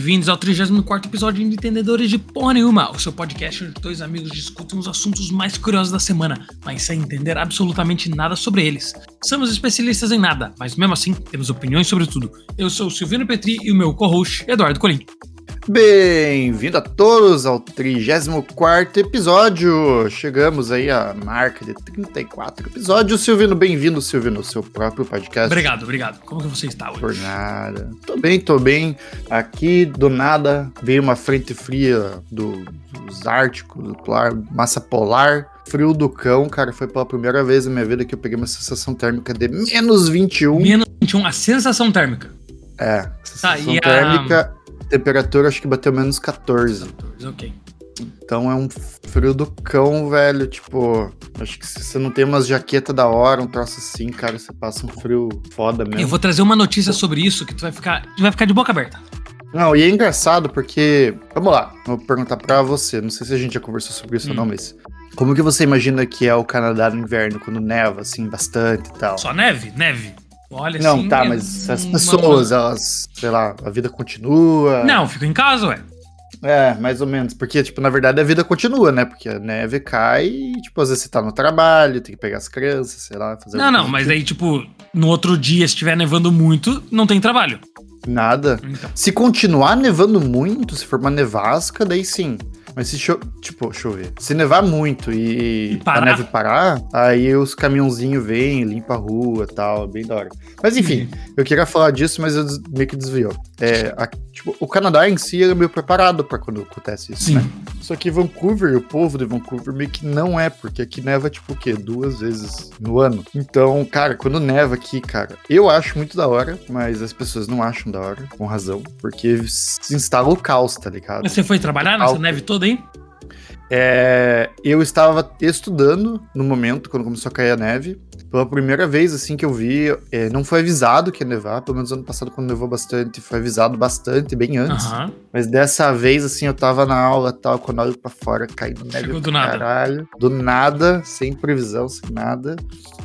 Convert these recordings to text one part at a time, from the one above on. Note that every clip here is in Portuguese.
bem-vindos ao 34 episódio de Entendedores de Porra Nenhuma, o seu podcast onde dois amigos discutem os assuntos mais curiosos da semana, mas sem entender absolutamente nada sobre eles. Somos especialistas em nada, mas mesmo assim temos opiniões sobre tudo. Eu sou o Silvino Petri e o meu co-host, Eduardo Colim. Bem-vindo a todos ao 34 episódio. Chegamos aí à marca de 34 episódios. Silvino, bem-vindo, Silvino, ao seu próprio podcast. Obrigado, obrigado. Como que você está hoje? Por nada. Tô bem, tô bem. Aqui, do nada, veio uma frente fria do, dos Árticos, do polar, massa polar. Frio do cão, cara, foi pela primeira vez na minha vida que eu peguei uma sensação térmica de menos 21. Menos 21, a sensação térmica. É, sensação tá, térmica. Temperatura acho que bateu menos 14. 14, ok. Então é um frio do cão, velho. Tipo, acho que se você não tem umas jaqueta da hora, um troço assim, cara, você passa um frio foda mesmo. Eu vou trazer uma notícia sobre isso que tu vai ficar, tu vai ficar de boca aberta. Não, e é engraçado porque. Vamos lá, vou perguntar pra você. Não sei se a gente já conversou sobre isso hum. ou não, hum. mas. Como que você imagina que é o Canadá no inverno, quando neva, assim, bastante e tal? Só neve? Neve. Olha, não, tá, mas as pessoas, elas, sei lá, a vida continua. Não, fico em casa, ué. É, mais ou menos. Porque, tipo, na verdade a vida continua, né? Porque a neve cai e, tipo, às vezes você tá no trabalho, tem que pegar as crianças, sei lá, fazer Não, não, mas tipo. aí, tipo, no outro dia, se estiver nevando muito, não tem trabalho. Nada. Então. Se continuar nevando muito, se for uma nevasca, daí sim. Mas se cho tipo, chover. Se nevar muito e, e a neve parar, aí os caminhãozinhos vêm, limpa a rua e tal, bem da hora. Mas enfim, uhum. eu queria falar disso, mas eu meio que desviou. É, a, tipo, o Canadá em si é meio preparado para quando acontece isso, Sim. né? Só que Vancouver, o povo de Vancouver meio que não é, porque aqui neva tipo o quê? Duas vezes no ano. Então, cara, quando neva aqui, cara, eu acho muito da hora, mas as pessoas não acham da hora, com razão, porque se instala o caos, tá ligado? Mas você foi trabalhar nessa neve toda aí? É, eu estava estudando no momento, quando começou a cair a neve. Pela primeira vez, assim, que eu vi, é, não foi avisado que ia nevar. Pelo menos ano passado, quando nevou bastante, foi avisado bastante, bem antes. Uhum. Mas dessa vez, assim, eu tava na aula tal, quando eu olho pra fora, caindo neve Chegou do nada. caralho. Do nada, sem previsão, sem nada.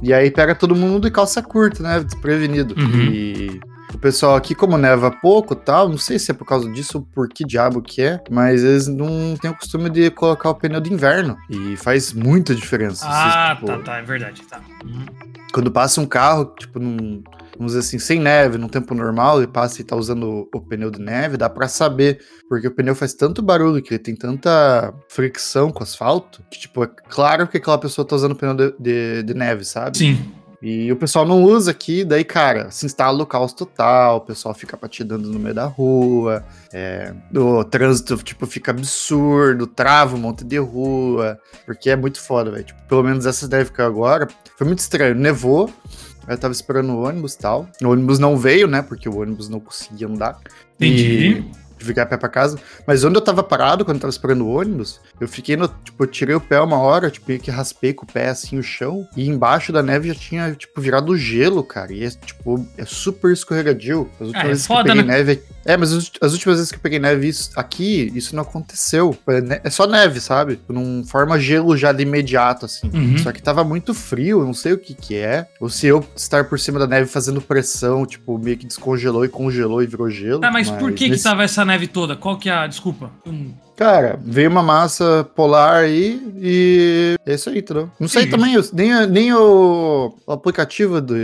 E aí pega todo mundo de calça curta, né? Desprevenido. Uhum. E o pessoal aqui, como neva pouco tal, não sei se é por causa disso ou por que diabo que é, mas eles não têm o costume de colocar o pneu de inverno. E faz muita diferença. Ah, tipo, tá, tá, é verdade, tá. Uhum. Quando passa um carro, tipo, num, vamos dizer assim, sem neve, num tempo normal, e passa e tá usando o, pneu de neve, dá para saber, porque o pneu faz tanto barulho, que ele tem tanta fricção com o asfalto, que, tipo, é claro que aquela pessoa tá usando o pneu de, de, de neve, sabe? Sim. E o pessoal não usa aqui, daí, cara, se instala o caos total, o pessoal fica patinando no meio da rua, é, o trânsito, tipo, fica absurdo, trava um monte de rua, porque é muito foda, velho. Tipo, pelo menos essa deve ficar agora. Foi muito estranho, nevou, eu tava esperando o ônibus e tal. O ônibus não veio, né, porque o ônibus não conseguia andar. Entendi. E ficar a pé pra casa. Mas onde eu tava parado, quando eu tava esperando o ônibus, eu fiquei no. Tipo, eu tirei o pé uma hora, tipo, meio que raspei com o pé assim o chão. E embaixo da neve já tinha, tipo, virado gelo, cara. E é, tipo, é super escorregadio. As últimas é, vezes foda, que eu peguei né? neve. É, mas as últimas vezes que eu peguei neve isso, aqui, isso não aconteceu. É, só neve, sabe? Não forma gelo já de imediato, assim. Uhum. Só que tava muito frio, não sei o que que é. Ou se eu estar por cima da neve fazendo pressão, tipo, meio que descongelou e congelou e virou gelo. Ah, mas, mas por que nesse... que tava essa neve toda? Qual que é a desculpa? Hum. Cara, veio uma massa polar aí e é isso aí, entendeu? Não sei Sim. também, nem, nem o, o aplicativo do,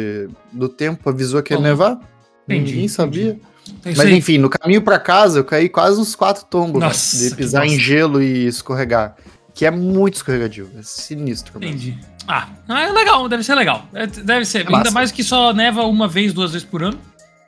do tempo avisou que ia nevar. Entendi, Ninguém sabia. Entendi. É Mas enfim, no caminho para casa eu caí quase uns quatro tombos né, de pisar em gelo e escorregar. Que é muito escorregadio, é sinistro. Entendi. Mesmo. Ah, é legal, deve ser legal. É, deve ser, é ainda massa. mais que só neva uma vez, duas vezes por ano.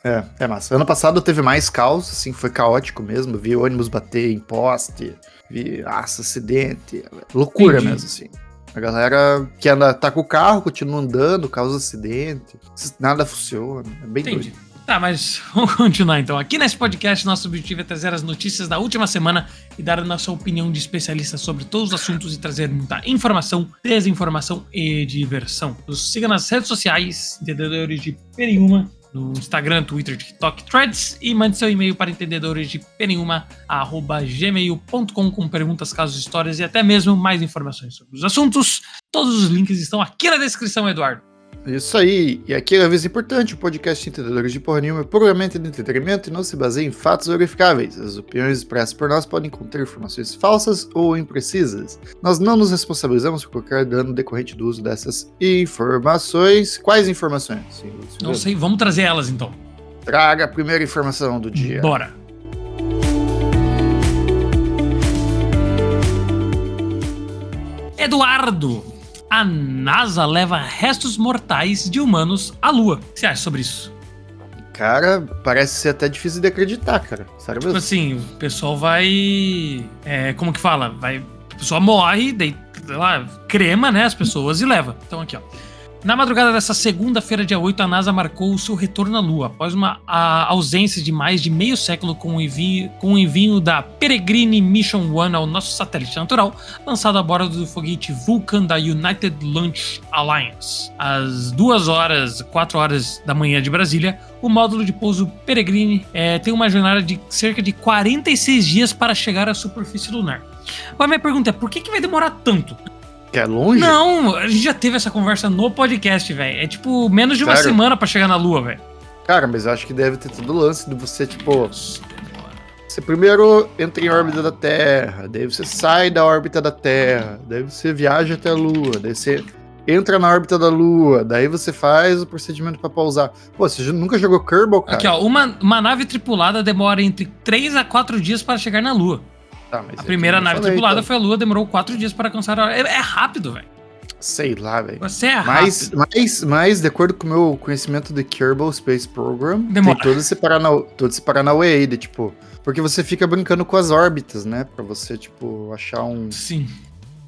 É, é massa. Ano passado teve mais caos, assim, foi caótico mesmo. Vi ônibus bater em poste, vi nossa, acidente. Loucura Entendi. mesmo, assim. A galera que anda, tá com o carro, continua andando, causa acidente. Nada funciona. É bem Entendi. doido. Tá, mas vamos continuar então. Aqui nesse podcast, nosso objetivo é trazer as notícias da última semana e dar a nossa opinião de especialista sobre todos os assuntos e trazer muita informação, desinformação e diversão. Nos siga nas redes sociais, entendedores de Periuma, no Instagram, Twitter, TikTok, Threads e mande seu e-mail para entendedores de gmail.com com perguntas, casos, histórias e até mesmo mais informações sobre os assuntos. Todos os links estão aqui na descrição, Eduardo. Isso aí. E aqui é a vez importante, o podcast Entendedores de Porra Nenhuma é puramente de entretenimento e não se baseia em fatos verificáveis. As opiniões expressas por nós podem conter informações falsas ou imprecisas. Nós não nos responsabilizamos por qualquer dano decorrente do uso dessas informações. Quais informações? Não sei, vamos trazer elas então. Traga a primeira informação do dia. Bora. Eduardo, a NASA leva restos mortais de humanos à Lua. O que você acha sobre isso? Cara, parece ser até difícil de acreditar, cara. Sério tipo mesmo? assim, o pessoal vai. É, como que fala? Vai. A pessoa morre, daí, lá, crema, né, as pessoas e leva. Então aqui, ó. Na madrugada dessa segunda-feira, dia 8, a NASA marcou o seu retorno à Lua, após uma ausência de mais de meio século com o, envio, com o envio da Peregrine Mission One ao nosso satélite natural, lançado a bordo do foguete Vulcan da United Launch Alliance. Às 2 horas, 4 horas da manhã de Brasília, o módulo de pouso Peregrine é, tem uma jornada de cerca de 46 dias para chegar à superfície lunar. Agora, minha pergunta é: por que, que vai demorar tanto? Que é longe? Não, a gente já teve essa conversa no podcast, velho. É tipo menos de uma Sério? semana para chegar na Lua, velho. Cara, mas eu acho que deve ter todo o lance de você, tipo. Você primeiro entra em órbita da Terra, daí você sai da órbita da Terra, daí você viaja até a Lua, daí você entra na órbita da Lua, daí você faz o procedimento para pousar. Pô, você nunca jogou Kerbal, cara? Aqui, ó, uma, uma nave tripulada demora entre 3 a 4 dias para chegar na Lua. Tá, a primeira nave falei, tripulada então. foi a Lua, demorou quatro dias para alcançar a. É, é rápido, velho. Sei lá, velho. Você é mas, rápido. Mas, mas, de acordo com o meu conhecimento de Kerbal Space Program, Demora. tem todo esse Paranauê, todo esse Paranauê aí, de tipo. Porque você fica brincando com as órbitas, né? Pra você, tipo, achar um. Sim.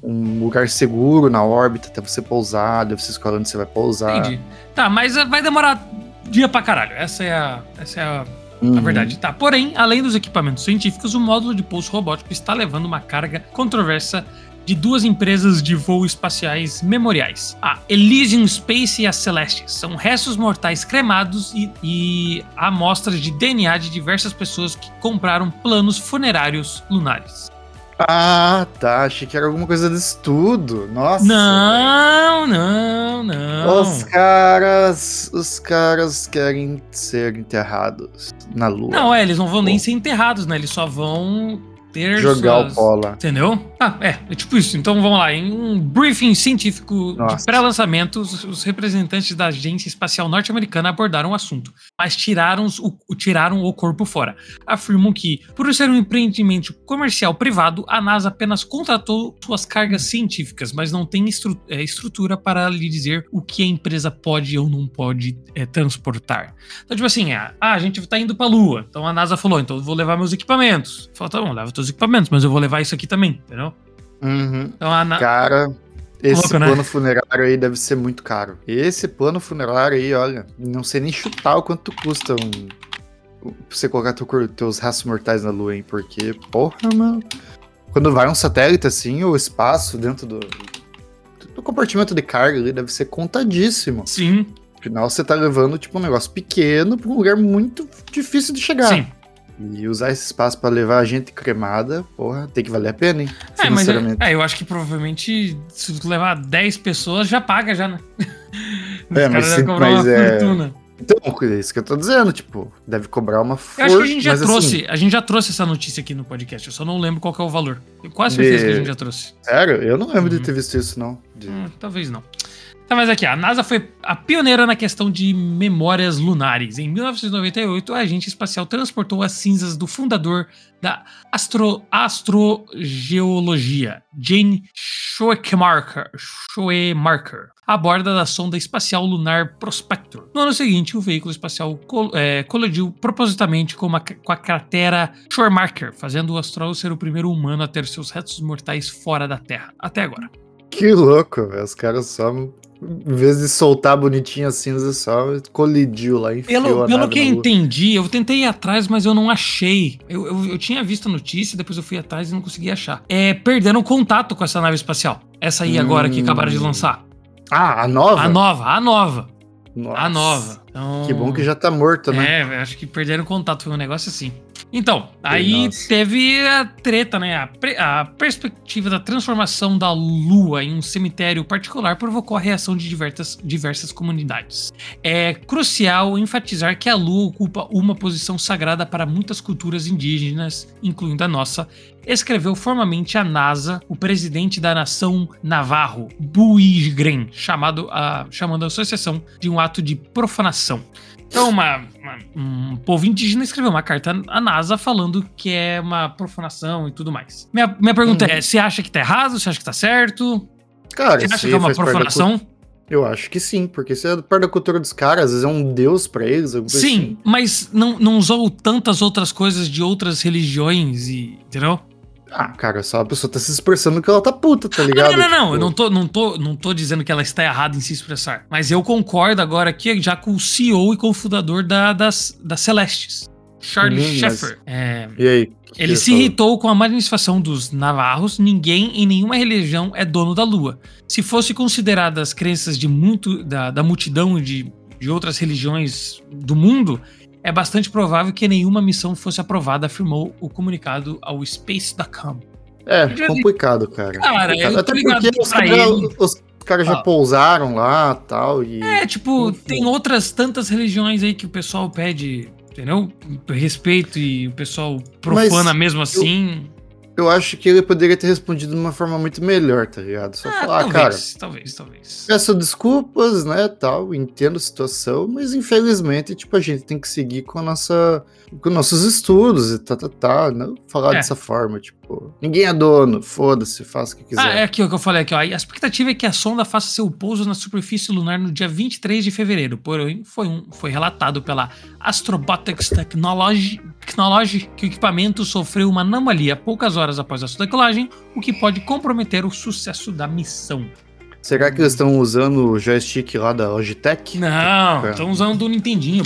Um lugar seguro na órbita até você pousar, daí você escolhe onde você vai pousar. Entendi. Tá, mas vai demorar dia pra caralho. Essa é a. Essa é a Uhum. Na verdade, tá. Porém, além dos equipamentos científicos, o módulo de pouso robótico está levando uma carga controversa de duas empresas de voo espaciais memoriais, a Elysium Space e a Celeste. São restos mortais cremados e, e amostras de DNA de diversas pessoas que compraram planos funerários lunares. Ah, tá. Achei que era alguma coisa de estudo. Nossa. Não, não, não. Os caras. Os caras querem ser enterrados na lua. Não, é, eles não vão nem ser enterrados, né? Eles só vão ter Jogar suas... o pola. Entendeu? Ah, é, é tipo isso. Então vamos lá. Em um briefing científico Nossa. de pré-lançamento, os representantes da Agência Espacial Norte-Americana abordaram o assunto, mas tiraram o, tiraram o corpo fora. Afirmam que, por ser um empreendimento comercial privado, a NASA apenas contratou suas cargas científicas, mas não tem estru é, estrutura para lhe dizer o que a empresa pode ou não pode é, transportar. Então, tipo assim, ah, a gente está indo para a Lua. Então a NASA falou, então eu vou levar meus equipamentos. Falou, tá bom, leva teus equipamentos, mas eu vou levar isso aqui também, entendeu? Uhum. Então, a na... Cara, esse Louco, plano né? funerário aí deve ser muito caro. Esse plano funerário aí, olha, não sei nem chutar o quanto custa um, você colocar teu, teus restos mortais na lua, hein? Porque, porra, mano. Quando vai um satélite assim, o espaço dentro do, do compartimento de carga ali deve ser contadíssimo. Sim. Afinal, você tá levando, tipo, um negócio pequeno pra um lugar muito difícil de chegar. Sim. E usar esse espaço para levar a gente cremada, porra, tem que valer a pena, hein? É, mas é, é, eu acho que provavelmente se levar 10 pessoas já paga já, né? é, mas, sim, mas é... Fortuna. Então, é isso que eu tô dizendo, tipo, deve cobrar uma força. Eu acho que a gente já trouxe, assim... a gente já trouxe essa notícia aqui no podcast, eu só não lembro qual é o valor. Eu quase certeza de... que a gente já trouxe. Sério? Eu não lembro uhum. de ter visto isso, não. De... Hum, talvez não. Tá, mas aqui, a NASA foi a pioneira na questão de memórias lunares. Em 1998, a agente espacial transportou as cinzas do fundador da astro, astrogeologia, Jane Schoemarker, Schoemarker, a bordo da sonda espacial lunar Prospector. No ano seguinte, o veículo espacial col é, colidiu propositalmente com, uma, com a cratera Schoemarker, fazendo o astrólogo ser o primeiro humano a ter seus restos mortais fora da Terra, até agora. Que louco, velho. Os caras só em vez de soltar bonitinho a cinza, só colidiu lá, enfiou Pelo, pelo que eu entendi, eu tentei ir atrás, mas eu não achei. Eu, eu, eu, tinha visto a notícia, depois eu fui atrás e não consegui achar. É, perderam contato com essa nave espacial. Essa aí hum. agora que acabaram de lançar. Ah, a nova? A nova, a nova. Nossa. A nova. Então, que bom que já tá morta, né? É, acho que perderam contato, foi um negócio assim. Então, aí Nossa. teve a treta, né? A, a, perspectiva da transformação da Lua em um cemitério particular provocou a reação de diversas, diversas comunidades. É crucial enfatizar que a Lua ocupa uma posição sagrada para muitas culturas indígenas, incluindo a nossa, escreveu formalmente a NASA, o presidente da nação Navarro, Buigren, chamado a, chamando a associação de um ato de profanação. Então, uma, um povo indígena escreveu uma carta à NASA falando que é uma profanação e tudo mais. Minha, minha pergunta uhum. é: você acha que tá errado? Você acha que tá certo? Cara, você acha que é uma profanação? Eu acho que sim, porque se é parte da cultura dos caras, às vezes é um deus pra eles. Sim, assim. mas não, não usou tantas outras coisas de outras religiões e. Entendeu? Ah, cara, só a pessoa tá se expressando que ela tá puta, tá ligado? Não, não, não, tipo... eu não tô, não, tô, não tô dizendo que ela está errada em se expressar. Mas eu concordo agora aqui já com o CEO e cofundador da, das, da Celestes. Charlie hum, Sheffer. Mas... É... E aí? Ele se irritou com a manifestação dos navarros. Ninguém em nenhuma religião é dono da lua. Se fosse consideradas as crenças de muito da, da multidão de, de outras religiões do mundo, é bastante provável que nenhuma missão fosse aprovada, afirmou o comunicado ao Space.com. É, complicado, cara. Cara, complicado. Até porque os, cara, os caras ah. já pousaram lá tal, e É, tipo, Enfim. tem outras tantas religiões aí que o pessoal pede, entendeu? Respeito e o pessoal profana Mas mesmo assim. Eu eu acho que ele poderia ter respondido de uma forma muito melhor, tá ligado? Só ah, falar, talvez, cara. Talvez, talvez. Peço desculpas, né, tal, entendo a situação, mas infelizmente, tipo, a gente tem que seguir com a nossa. com nossos estudos e tá, tá, tá. Não falar é. dessa forma, tipo, ninguém é dono, foda-se, faça o que quiser. Ah, é aquilo que eu falei aqui, ó. A expectativa é que a sonda faça seu pouso na superfície lunar no dia 23 de fevereiro, porém, foi, um, foi relatado pela Astrobotics Technology, Technology que o equipamento sofreu uma anomalia poucas horas após a sua decolagem, o que pode comprometer o sucesso da missão. Será que eles estão usando o joystick lá da Logitech? Não, estão usando do Nintendinho.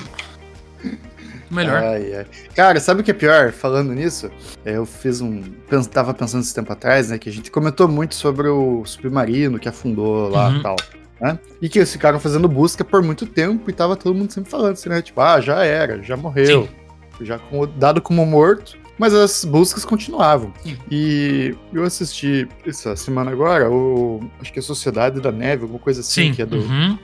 Melhor. Ai, ai. Cara, sabe o que é pior? Falando nisso, é, eu fiz um. Tava pensando esse tempo atrás, né? Que a gente comentou muito sobre o submarino que afundou lá e uhum. tal. Né? E que eles ficaram fazendo busca por muito tempo e tava todo mundo sempre falando assim, né? Tipo, ah, já era, já morreu. Sim já como, dado como morto, mas as buscas continuavam. E eu assisti essa semana agora, o, acho que é Sociedade da Neve, alguma coisa assim, Sim. que é do uhum.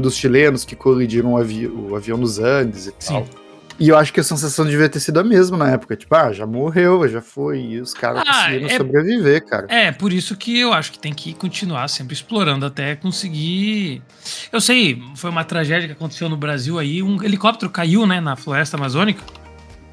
dos chilenos que colidiram o, avi o avião nos Andes e Sim. tal. E eu acho que a sensação devia ter sido a mesma na época. Tipo, ah, já morreu, já foi. E os caras ah, conseguiram é, sobreviver, cara. É, por isso que eu acho que tem que continuar sempre explorando até conseguir. Eu sei, foi uma tragédia que aconteceu no Brasil aí. Um helicóptero caiu, né, na floresta amazônica.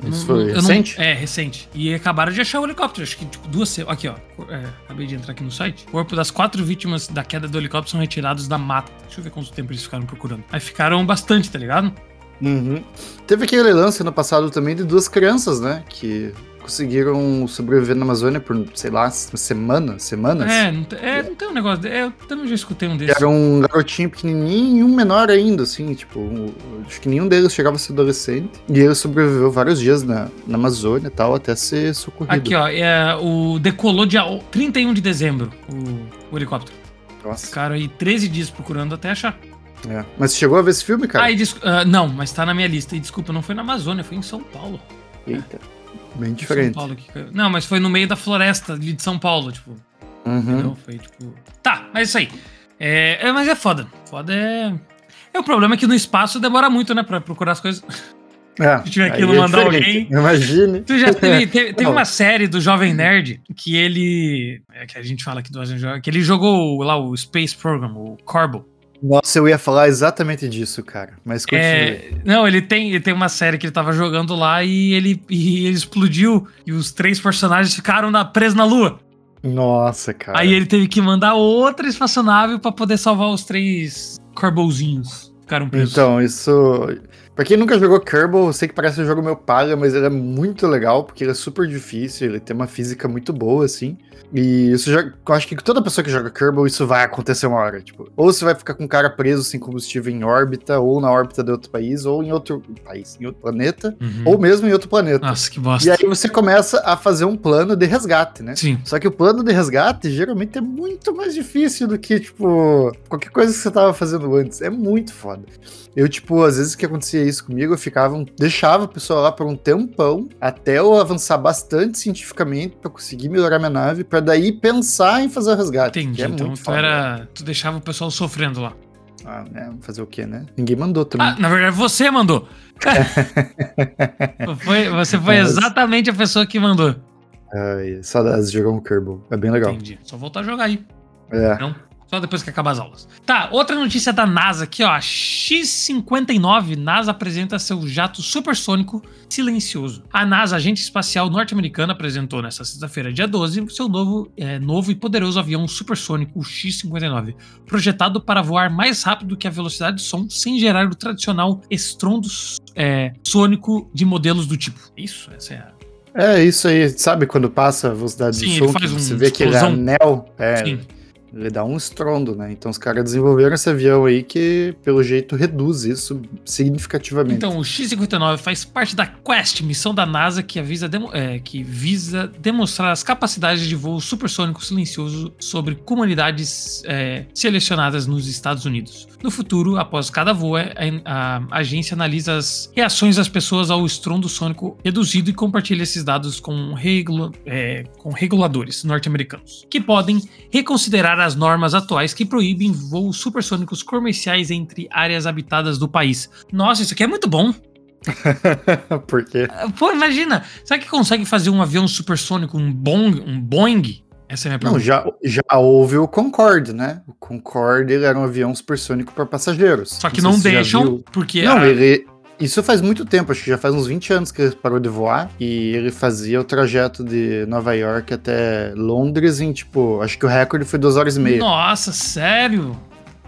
Isso foi recente? Não, é, recente. E acabaram de achar o helicóptero. Acho que, tipo, duas. Aqui, ó. É, acabei de entrar aqui no site. O corpo das quatro vítimas da queda do helicóptero são retirados da mata. Deixa eu ver quanto tempo eles ficaram procurando. Aí ficaram bastante, tá ligado? Uhum. Teve aquele lance no passado também de duas crianças, né? Que conseguiram sobreviver na Amazônia por, sei lá, semana, semanas. É, não, é, não tem um negócio. É, eu também já escutei um desses. Era um garotinho pequenininho um menor ainda, assim, tipo, um, acho que nenhum deles chegava a ser adolescente. E ele sobreviveu vários dias na, na Amazônia e tal, até ser socorrido. Aqui, ó, é, o decolou dia 31 de dezembro, o, o helicóptero. Nossa. Ficaram aí 13 dias procurando até achar. É. Mas chegou a ver esse filme, cara? Ah, uh, não, mas tá na minha lista. E desculpa, não foi na Amazônia, foi em São Paulo. Eita. É. Bem diferente. Não, mas foi no meio da floresta de São Paulo, tipo. Uhum. Foi tipo. Tá, mas é isso aí. É, é, mas é foda. Foda é. É o problema é que no espaço demora muito, né, pra procurar as coisas. É, Se tiver aquilo, é mandar alguém. Imagine. Tu já teve, teve, teve uma série do Jovem Nerd que ele. É que a gente fala aqui do que ele jogou lá o Space Program, o Corbo. Nossa, eu ia falar exatamente disso, cara. Mas continue. É, não, ele tem, ele tem uma série que ele tava jogando lá e ele, e ele explodiu e os três personagens ficaram na, presos na lua. Nossa, cara. Aí ele teve que mandar outra espaçonave para poder salvar os três Corbolzinhos. Ficaram presos. Então, isso. Pra quem nunca jogou Kerbal, eu sei que parece um jogo meio palha, mas ele é muito legal, porque ele é super difícil, ele tem uma física muito boa, assim. E isso já. Eu acho que toda pessoa que joga Kerbal, isso vai acontecer uma hora. Tipo, ou você vai ficar com o cara preso sem combustível em órbita, ou na órbita de outro país, ou em outro país, em outro planeta, uhum. ou mesmo em outro planeta. Nossa, que bosta. E aí você começa a fazer um plano de resgate, né? Sim. Só que o plano de resgate geralmente é muito mais difícil do que, tipo, qualquer coisa que você tava fazendo antes. É muito foda. Eu, tipo, às vezes que acontecia isso comigo, eu ficava, deixava a pessoa lá por um tempão, até eu avançar bastante cientificamente para conseguir melhorar minha nave, para daí pensar em fazer o resgate. Entendi, é então tu, era, tu deixava o pessoal sofrendo lá. Ah, né? Fazer o quê, né? Ninguém mandou também. Ah, na verdade, você mandou. foi, você foi Mas... exatamente a pessoa que mandou. Ai, saudades de jogar um Kerbal. É bem legal. Entendi. Só voltar a jogar aí. É. Não? Só depois que acabar as aulas. Tá, outra notícia da NASA aqui, ó. X-59, NASA apresenta seu jato supersônico silencioso. A NASA, agente espacial norte-americana, apresentou nesta sexta-feira, dia 12, seu novo, é, novo e poderoso avião supersônico, o X-59, projetado para voar mais rápido que a velocidade do som, sem gerar o tradicional estrondo é, sônico de modelos do tipo. Isso, essa é a é isso aí, sabe quando passa a velocidade Sim, do som, você um vê que ele é anel, é, Sim. Ele dá um estrondo, né? Então os caras desenvolveram esse avião aí que, pelo jeito, reduz isso significativamente. Então, o X-59 faz parte da Quest, missão da NASA que, avisa é, que visa demonstrar as capacidades de voo supersônico silencioso sobre comunidades é, selecionadas nos Estados Unidos. No futuro, após cada voo, a, a, agência analisa as reações das pessoas ao estrondo sônico reduzido e compartilha esses dados com, regula, é, com reguladores norte-americanos, que podem reconsiderar as normas atuais que proíbem voos supersônicos comerciais entre áreas habitadas do país. Nossa, isso aqui é muito bom. Por quê? Pô, imagina, será que consegue fazer um avião supersônico, um Boeing, um Boeing? Essa é a minha pergunta. Não, já, já houve o Concorde, né? O Concorde era um avião supersônico para passageiros. Só que não, não deixam, porque. Não, a... ele, isso faz muito tempo, acho que já faz uns 20 anos que ele parou de voar. E ele fazia o trajeto de Nova York até Londres em, tipo, acho que o recorde foi 2 horas e meia. Nossa, sério?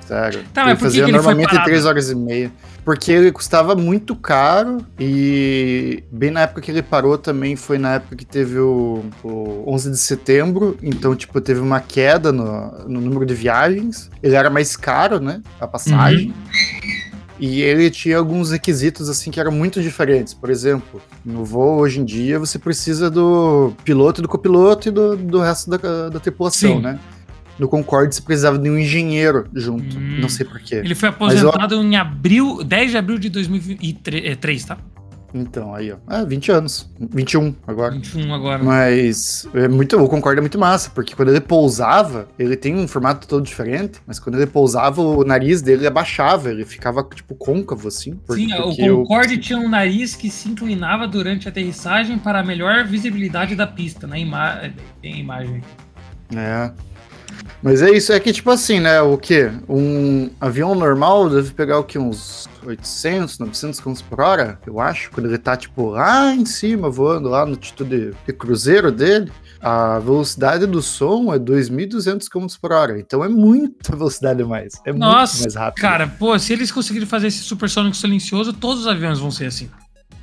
Sério. Tá, ele fazia que normalmente 3 horas e meia. Porque ele custava muito caro e bem na época que ele parou também foi na época que teve o, o 11 de setembro, então, tipo, teve uma queda no, no número de viagens. Ele era mais caro, né, a passagem. Uhum. E ele tinha alguns requisitos assim que eram muito diferentes. Por exemplo, no voo hoje em dia você precisa do piloto, do copiloto e do, do resto da, da tripulação, Sim. né? No Concorde você precisava de um engenheiro junto. Hum. Não sei porquê. Ele foi aposentado eu... em abril, 10 de abril de 2003, tá? Então, aí, ó. Ah, 20 anos. 21 agora. 21 agora. Mas é muito, o Concorde é muito massa, porque quando ele pousava, ele tem um formato todo diferente, mas quando ele pousava, o nariz dele abaixava, ele ficava, tipo, côncavo, assim. Porque, Sim, o Concorde eu... tinha um nariz que se inclinava durante a aterrissagem para a melhor visibilidade da pista, na ima tem imagem. É. Mas é isso, é que tipo assim, né? O que? Um avião normal deve pegar o que? Uns 800, 900 km por hora, eu acho, quando ele tá tipo lá em cima, voando lá no altitude de cruzeiro dele. A velocidade do som é 2.200 km por hora, então é muita velocidade a mais. É Nossa, muito mais rápido. Cara, pô, se eles conseguirem fazer esse supersônico silencioso, todos os aviões vão ser assim.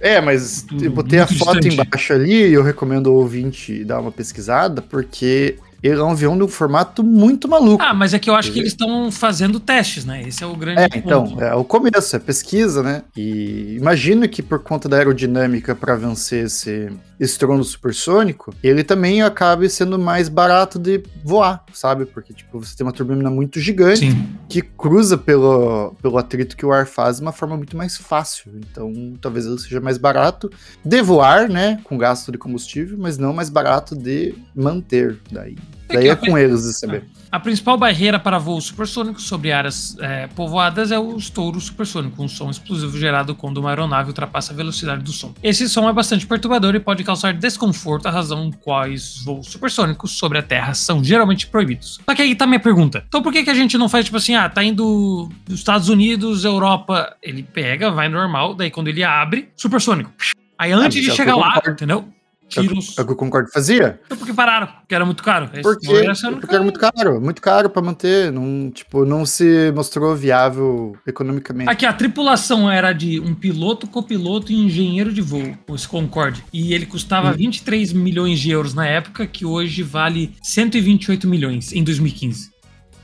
É, mas eu botei a foto distante. embaixo ali e eu recomendo o ouvinte dar uma pesquisada, porque ele é um avião de um formato muito maluco. Ah, mas é que eu acho que eles estão fazendo testes, né? Esse é o grande É, então, é o começo, é pesquisa, né? E imagino que por conta da aerodinâmica para vencer esse estrondo supersônico, ele também acabe sendo mais barato de voar, sabe? Porque, tipo, você tem uma turbina muito gigante Sim. que cruza pelo, pelo atrito que o ar faz de uma forma muito mais fácil. Então, talvez ele seja mais barato de voar, né? Com gasto de combustível, mas não mais barato de manter. Daí é Daí é com eles de saber. A principal barreira para voos supersônicos sobre áreas é, povoadas é o estouro supersônico, um som explosivo gerado quando uma aeronave ultrapassa a velocidade do som. Esse som é bastante perturbador e pode causar desconforto, a razão quais voos supersônicos sobre a Terra são geralmente proibidos. Só que aí tá minha pergunta. Então por que, que a gente não faz tipo assim, ah, tá indo dos Estados Unidos, Europa, ele pega, vai normal, daí quando ele abre, supersônico. Aí antes ah, de chegar lá, entendeu? Tiros. É o que o Concorde fazia? Então porque pararam, porque era muito caro. Porque, porque era muito caro, muito caro para manter, não, tipo, não se mostrou viável economicamente. Aqui, a tripulação era de um piloto, copiloto e engenheiro de voo, esse Concorde. E ele custava hum. 23 milhões de euros na época, que hoje vale 128 milhões em 2015.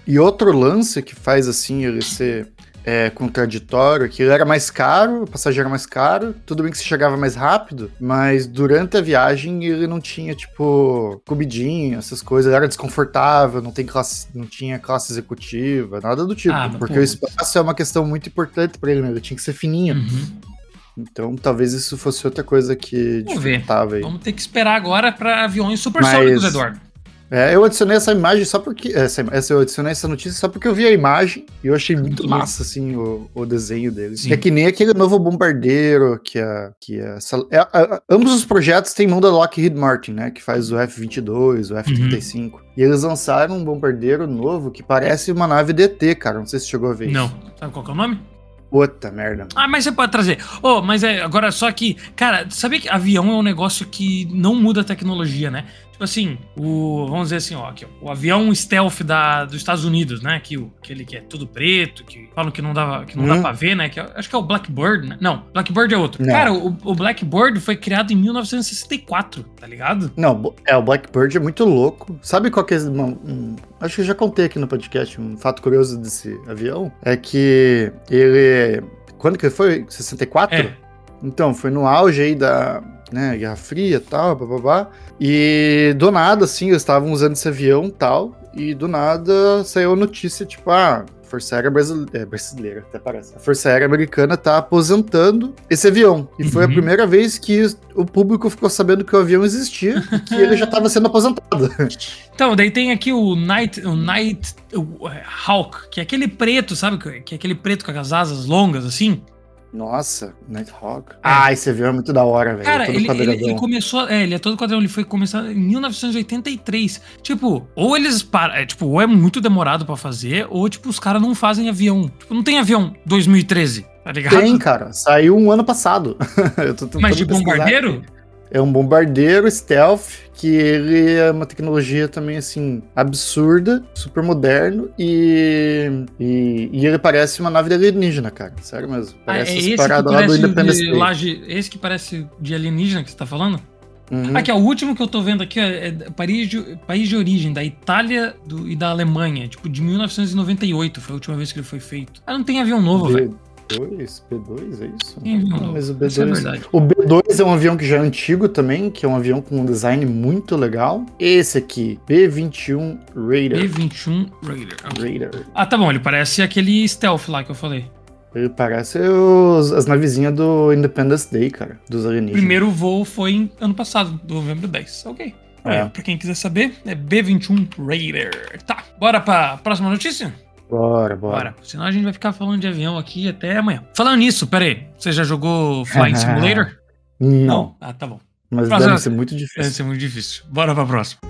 E outro lance que faz assim ele ser é, contraditório, que era mais caro, o passageiro era mais caro, tudo bem que você chegava mais rápido, mas durante a viagem ele não tinha, tipo, comidinha, essas coisas, era desconfortável, não, tem classe, não tinha classe executiva, nada do tipo, ah, porque pô. o espaço é uma questão muito importante para ele, né? ele tinha que ser fininho. Uhum. Então talvez isso fosse outra coisa que Vamos ver. Vamos ter que esperar agora para aviões supersônicos, Mas... Eduardo. É, eu adicionei essa imagem só porque. Essa, essa, eu adicionei essa notícia só porque eu vi a imagem e eu achei muito, massa, assim, o, o desenho dele. Sim. É que nem aquele novo bombardeiro que a. Que a, é, a, ambos os projetos têm mão da Lockheed Martin, né? Que faz o F-22, o F-35. Uhum. E eles lançaram um bombardeiro novo que parece uma nave DT, cara. Não sei se chegou a ver Não. Sabe qual é o nome? Puta merda. Ah, mas você pode trazer. Oh, mas é, agora só que, cara, sabia que avião é um negócio que não muda a tecnologia, né? Tipo assim, o. Vamos dizer assim, ó, aqui, ó, o avião stealth da, dos Estados Unidos, né? Que, o, aquele que é tudo preto, que falam que não, dava, que não hum. dá pra ver, né? Que acho que é o Blackbird, né? Não, Blackbird é outro. Não. Cara, o, o, Blackbird foi criado em 1964, tá ligado? Não, é, o Blackbird é muito louco. Sabe qual que é. Uma, um, acho que eu já contei aqui no podcast um fato curioso desse avião. É que ele. Quando que foi? 64? É. Então, foi no auge aí da, né, Guerra Fria e tal, babá. E do nada, assim, eles estavam usando esse avião tal, e do nada saiu a notícia, tipo, ah, a Força Aérea Brasileira, é, brasileira, até parece. A Força Aérea Americana tá aposentando esse avião. E foi a uhum. primeira vez que o público ficou sabendo que o avião existia e que ele já estava sendo aposentado. Então, daí tem aqui o Night, o Night Hawk, que é aquele preto, sabe? Que é aquele preto com as asas longas, assim. Nossa, Nighthawk. É. Ah, esse avião é muito da hora, velho. Cara, é ele, ele, ele, começou. É, ele é todo quadrão. Ele foi começar em 1983. Tipo, ou eles param. É, tipo, ou é muito demorado para fazer, ou, tipo, os caras não fazem avião. Tipo, não tem avião 2013, tá ligado? Tem, cara. Saiu um ano passado. Mas de bombardeiro? É um bombardeiro stealth, que ele é uma tecnologia também, assim, absurda, super moderno, e, e, e ele parece uma nave alienígena, cara. Sério mesmo. Parece ah, é esse parado lá do Independence Day. Laje, esse que parece de alienígena que você tá falando? Uhum. Aqui, ó, o último que eu tô vendo aqui é, é país, de, país de origem, da Itália do, e da Alemanha, tipo, de 1998 foi a última vez que ele foi feito. Ah, não tem avião novo, velho. B2? B2 é isso? não, mas o B2. É o B2 é um avião que já é antigo também, que é um avião com um design muito legal. Esse aqui, B21 Raider. B21 Raider. Raider. Ah, tá bom, ele parece aquele stealth lá que eu falei. Ele parece os, as navezinhas do Independence Day, cara, dos alienígenas. O primeiro voo foi em ano passado, novembro 10. Ok. É. Pra quem quiser saber, é B21 Raider. Tá, bora pra próxima notícia? Bora, bora. Bora. Senão a gente vai ficar falando de avião aqui até amanhã. Falando nisso, peraí. Você já jogou Flying Simulator? Não. Não. Ah, tá bom. Mas próxima... deve ser muito difícil. Deve ser muito difícil. Bora pra próxima.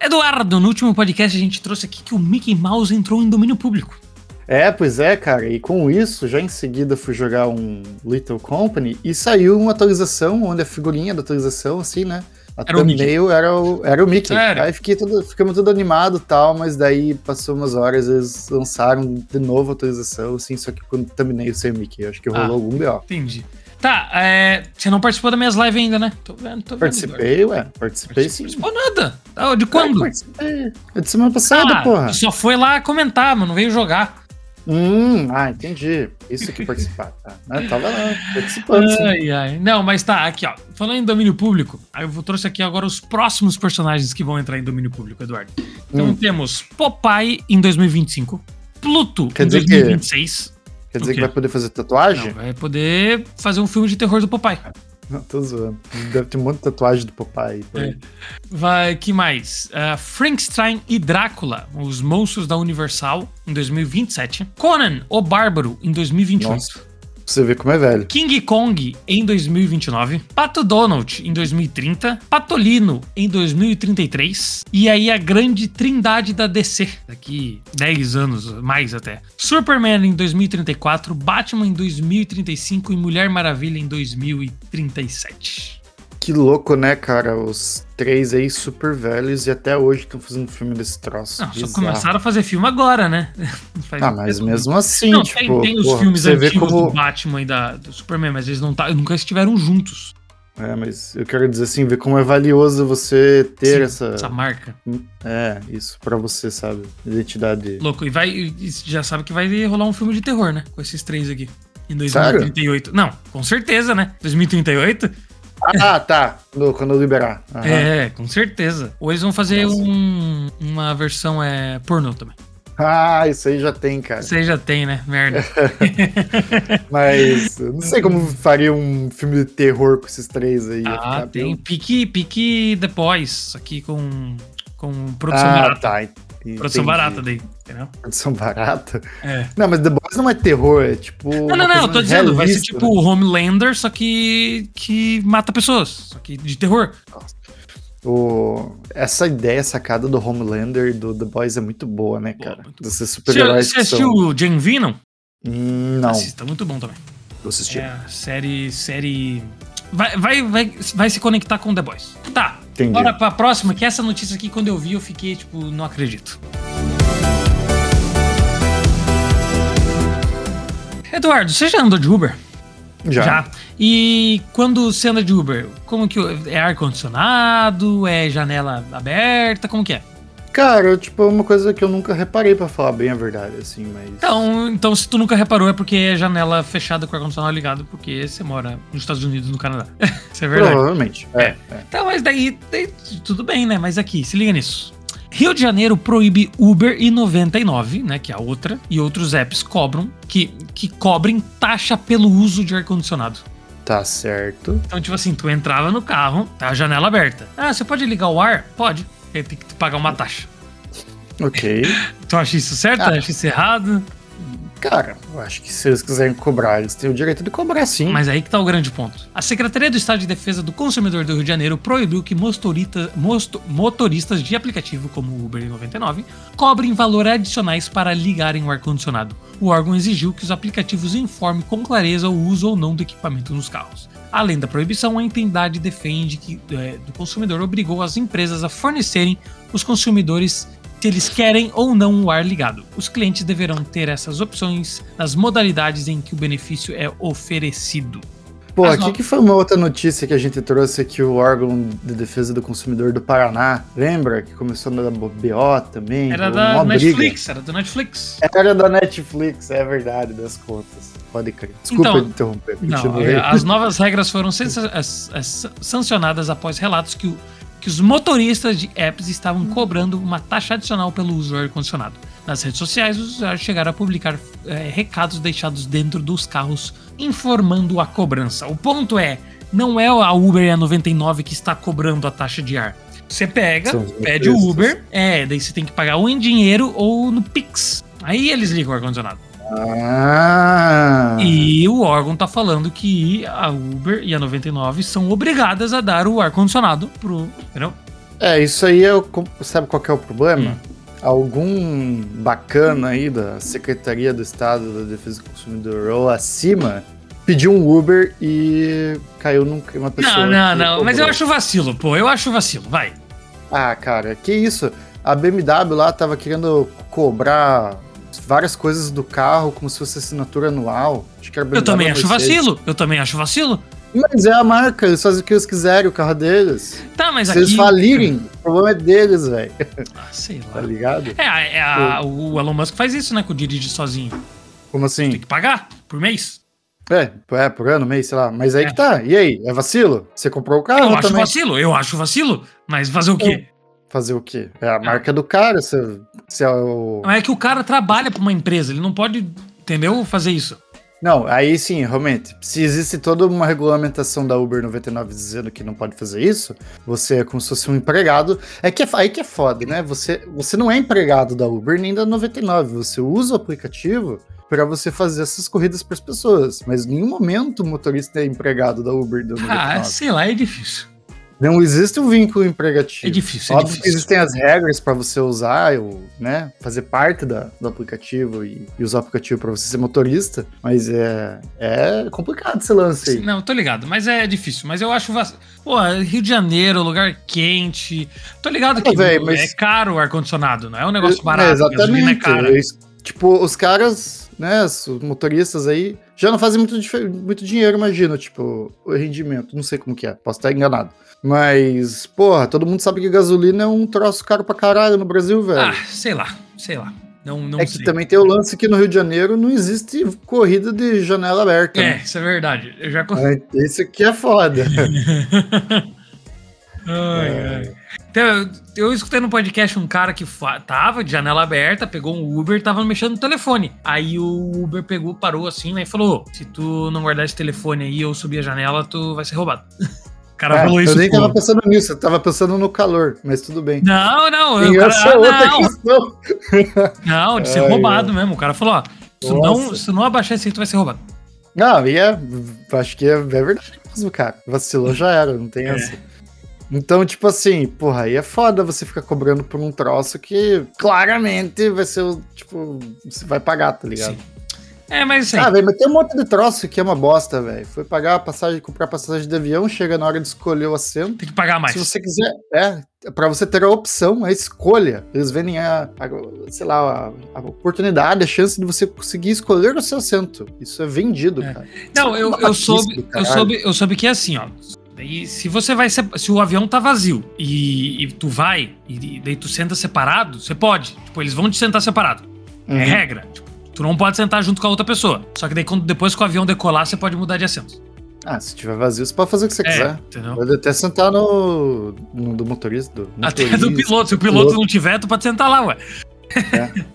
Eduardo, no último podcast a gente trouxe aqui que o Mickey Mouse entrou em domínio público. É, pois é, cara. E com isso, já em seguida fui jogar um Little Company e saiu uma atualização, onde a figurinha da atualização, assim, né? A era thumbnail o era o, era o Mickey. Sério? Aí fiquei tudo, ficamos tudo animado e tal, mas daí passou umas horas, eles lançaram de novo a atualização, assim, só que com o thumbnail sem o Mickey. Acho que rolou ah, algum BO. Entendi. Tá, é, você não participou das minhas lives ainda, né? Tô vendo, tô vendo. Participei, ué. Participei sim. Participou nada. Ah, de quando? É, participei. É de semana passada, ah, porra. Só foi lá comentar, mas não veio jogar. Hum, ah, entendi. Isso que participar, tá? Eu tava lá, participando. Ai, ai. Não, mas tá, aqui, ó. Falando em domínio público, aí eu trouxe aqui agora os próximos personagens que vão entrar em domínio público, Eduardo. Então hum. temos Popeye em 2025, Pluto Quer em 2026. Que, quer dizer que vai poder fazer tatuagem? Não, vai poder fazer um filme de terror do Popeye. Não, tô zoando. Deve ter um monte de tatuagem do Popeye. É. Vai, que mais? Uh, Frankenstein e Drácula, os monstros da Universal, em 2027. Conan, o Bárbaro, em 2028. Nossa. Você vê como é velho. King Kong em 2029, Pato Donald em 2030, Patolino em 2033 e aí a grande trindade da DC daqui 10 anos mais até. Superman em 2034, Batman em 2035 e Mulher Maravilha em 2037. Que louco, né, cara? Os três aí super velhos e até hoje estão fazendo filme desse troço. Não, só começaram a fazer filme agora, né? ah, mas mesmo assim, não, tipo, tem, tem os porra, filmes antigos como... do Batman e da, do Superman, mas eles não tá, nunca estiveram juntos. É, mas eu quero dizer assim, ver como é valioso você ter Sim, essa. Essa marca. É, isso, pra você, sabe? Identidade. Louco, e vai. E já sabe que vai rolar um filme de terror, né? Com esses três aqui. Em 2038. Sério? Não, com certeza, né? 2038? Ah, tá. No, quando liberar. Uhum. É, com certeza. Ou eles vão fazer um, uma versão é, pornô também. Ah, isso aí já tem, cara. Isso aí já tem, né? Merda. Mas não sei como faria um filme de terror com esses três aí. Ah, tem. Pique, pique The Boys, aqui com, com produção ah, barata. Tá. Entendi. Produção barata daí, entendeu? Produção barata? É. Não, mas The Boys não é terror, é tipo. Não, não, não, eu tô dizendo, vai ser tipo o né? Homelander, só que. que mata pessoas. Só que de terror. Nossa. O... Essa ideia sacada do Homelander e do The Boys é muito boa, né, cara? Você super-heróis. Você assistiu o Jane Venom? Hum, não. Assista, muito bom também. Eu assisti. É, série. série. Vai, vai, vai, vai se conectar com The Boys. Tá. Entendi. Bora pra próxima, que essa notícia aqui, quando eu vi, eu fiquei, tipo, não acredito. Eduardo, você já andou de Uber? Já. Já. E quando você anda de Uber, como que é ar-condicionado? É janela aberta? Como que é? Cara, tipo, é uma coisa que eu nunca reparei para falar bem a verdade, assim, mas. Então, então, se tu nunca reparou, é porque é janela fechada com ar-condicionado ligado, porque você mora nos Estados Unidos, no Canadá. Isso é verdade. Provavelmente. É, é. é. Então, mas daí, daí, tudo bem, né? Mas aqui, se liga nisso. Rio de Janeiro proíbe Uber e 99, né, que é a outra, e outros apps cobram, que, que cobrem taxa pelo uso de ar-condicionado. Tá certo. Então, tipo assim, tu entrava no carro, tá a janela aberta. Ah, você pode ligar o ar? Pode. Aí tem que pagar uma taxa. Ok. tu acha isso certo? Ah. Acha isso errado? Cara, eu acho que se eles quiserem cobrar, eles têm o direito de cobrar sim. Mas aí que tá o grande ponto. A Secretaria do Estado de Defesa do Consumidor do Rio de Janeiro proibiu que motorita, mosto, motoristas de aplicativo como o Uber 99 cobrem valor adicionais para ligarem o ar-condicionado. O órgão exigiu que os aplicativos informem com clareza o uso ou não do equipamento nos carros. Além da proibição, a entidade defende que é, do consumidor obrigou as empresas a fornecerem os consumidores se eles querem ou não o ar ligado. Os clientes deverão ter essas opções nas modalidades em que o benefício é oferecido. Pô, aqui no... que foi uma outra notícia que a gente trouxe aqui, o órgão de defesa do consumidor do Paraná. Lembra que começou na BO também? Era da Netflix, briga. era da Netflix. Era da Netflix, é verdade, das contas. Pode crer. Desculpa então, interromper. Não, é, as novas regras foram sancionadas após relatos que o que os motoristas de apps estavam cobrando uma taxa adicional pelo uso do ar-condicionado. Nas redes sociais, os usuários chegaram a publicar é, recados deixados dentro dos carros informando a cobrança. O ponto é, não é a Uber e a 99 que está cobrando a taxa de ar. Você pega, pede o Uber, é, daí você tem que pagar ou em dinheiro ou no Pix. Aí eles ligam o ar-condicionado. Ah. E o órgão tá falando que a Uber e a 99 são obrigadas a dar o ar-condicionado pro. Entendeu? É, isso aí é. Sabe qual é o problema? Hum. Algum bacana aí da Secretaria do Estado da Defesa do Consumidor ou acima pediu um Uber e caiu numa pessoa. Não, não, não. Mas eu acho vacilo, pô. Eu acho vacilo. Vai. Ah, cara, que isso? A BMW lá tava querendo cobrar várias coisas do carro como se fosse assinatura anual. Acho que era eu também acho vacilo. Eu também acho vacilo. Mas é a marca, eles fazem o que eles quiserem, o carro deles. Tá, mas Se aqui... eles falirem, o problema é deles, velho. Ah, sei lá. Tá ligado? É, é a, o Elon Musk faz isso, né, com o dirige sozinho. Como assim? Tem que pagar por mês. É, é, por ano, mês, sei lá. Mas aí é. que tá. E aí? É vacilo? Você comprou o carro? Eu acho também? vacilo, eu acho vacilo. Mas fazer o quê? Fazer o quê? É a marca do cara, você, você é o... É que o cara trabalha para uma empresa, ele não pode, entendeu, fazer isso. Não, aí sim, realmente. Se existe toda uma regulamentação da Uber 99 dizendo que não pode fazer isso, você é como se fosse um empregado. É que é, aí que é foda, né? Você, você não é empregado da Uber nem da 99. Você usa o aplicativo para você fazer essas corridas para as pessoas. Mas em nenhum momento o motorista é empregado da Uber da 99. Ah, sei lá, é difícil. Não existe um vínculo emregativo. É difícil, é Óbvio difícil. que existem as regras para você usar, ou, né, fazer parte da, do aplicativo e, e usar o aplicativo para você ser motorista, mas é, é complicado esse lance aí. Não, tô ligado, mas é difícil. Mas eu acho. Pô, Rio de Janeiro, lugar quente. Tô ligado que véio, mas... é caro o ar-condicionado, não é um negócio barato. É, exatamente. É caro. tipo, os caras, né, os motoristas aí, já não fazem muito, muito dinheiro, imagino, tipo, o rendimento. Não sei como que é, posso estar enganado. Mas, porra, todo mundo sabe que gasolina é um troço caro pra caralho no Brasil, velho. Ah, sei lá, sei lá. Não, não é sei. que também tem o lance que no Rio de Janeiro não existe corrida de janela aberta. É, né? isso é verdade. Eu já é, Isso aqui é foda. ai, é. ai. Eu, eu escutei no podcast um cara que tava de janela aberta, pegou um Uber, tava mexendo no telefone. Aí o Uber pegou, parou assim, né, e falou: se tu não guardar esse telefone aí ou subir a janela, tu vai ser roubado. O cara é, falou isso. Eu nem tava pensando nisso, eu tava pensando no calor, mas tudo bem. Não, não, eu, cara, essa outra não. questão. Não, de ser Ai, roubado é. mesmo. O cara falou: ó, se não, se não abaixar esse aí, tu vai ser roubado. Não, e é, acho que é, é verdade mesmo, cara. Vacilou já era, não tem é. essa. Então, tipo assim, porra, aí é foda você ficar cobrando por um troço que claramente vai ser o, tipo, você vai pagar, tá ligado? Sim. É, mas assim. Ah, mas tem um monte de troço que é uma bosta, velho. Foi pagar a passagem, comprar passagem de avião, chega na hora de escolher o assento. Tem que pagar mais. Se você quiser, é, para você ter a opção, a escolha. Eles vendem a, a sei lá, a, a, oportunidade, a chance de você conseguir escolher o seu assento. Isso é vendido, é. cara. Não, eu, é eu soube, eu soube, eu soube que é assim, ó. E se você vai se o avião tá vazio e, e tu vai e daí tu senta separado, você pode. Tipo, eles vão te sentar separado. É uhum. É regra. Tipo, tu não pode sentar junto com a outra pessoa. Só que daí quando, depois que o avião decolar, você pode mudar de assento. Ah, se tiver vazio, você pode fazer o que você é, quiser. Entendeu? Pode até sentar no, no do motorista. Do motorista, até do piloto. Se o piloto, piloto, não tiver, tu pode sentar lá, ué. É.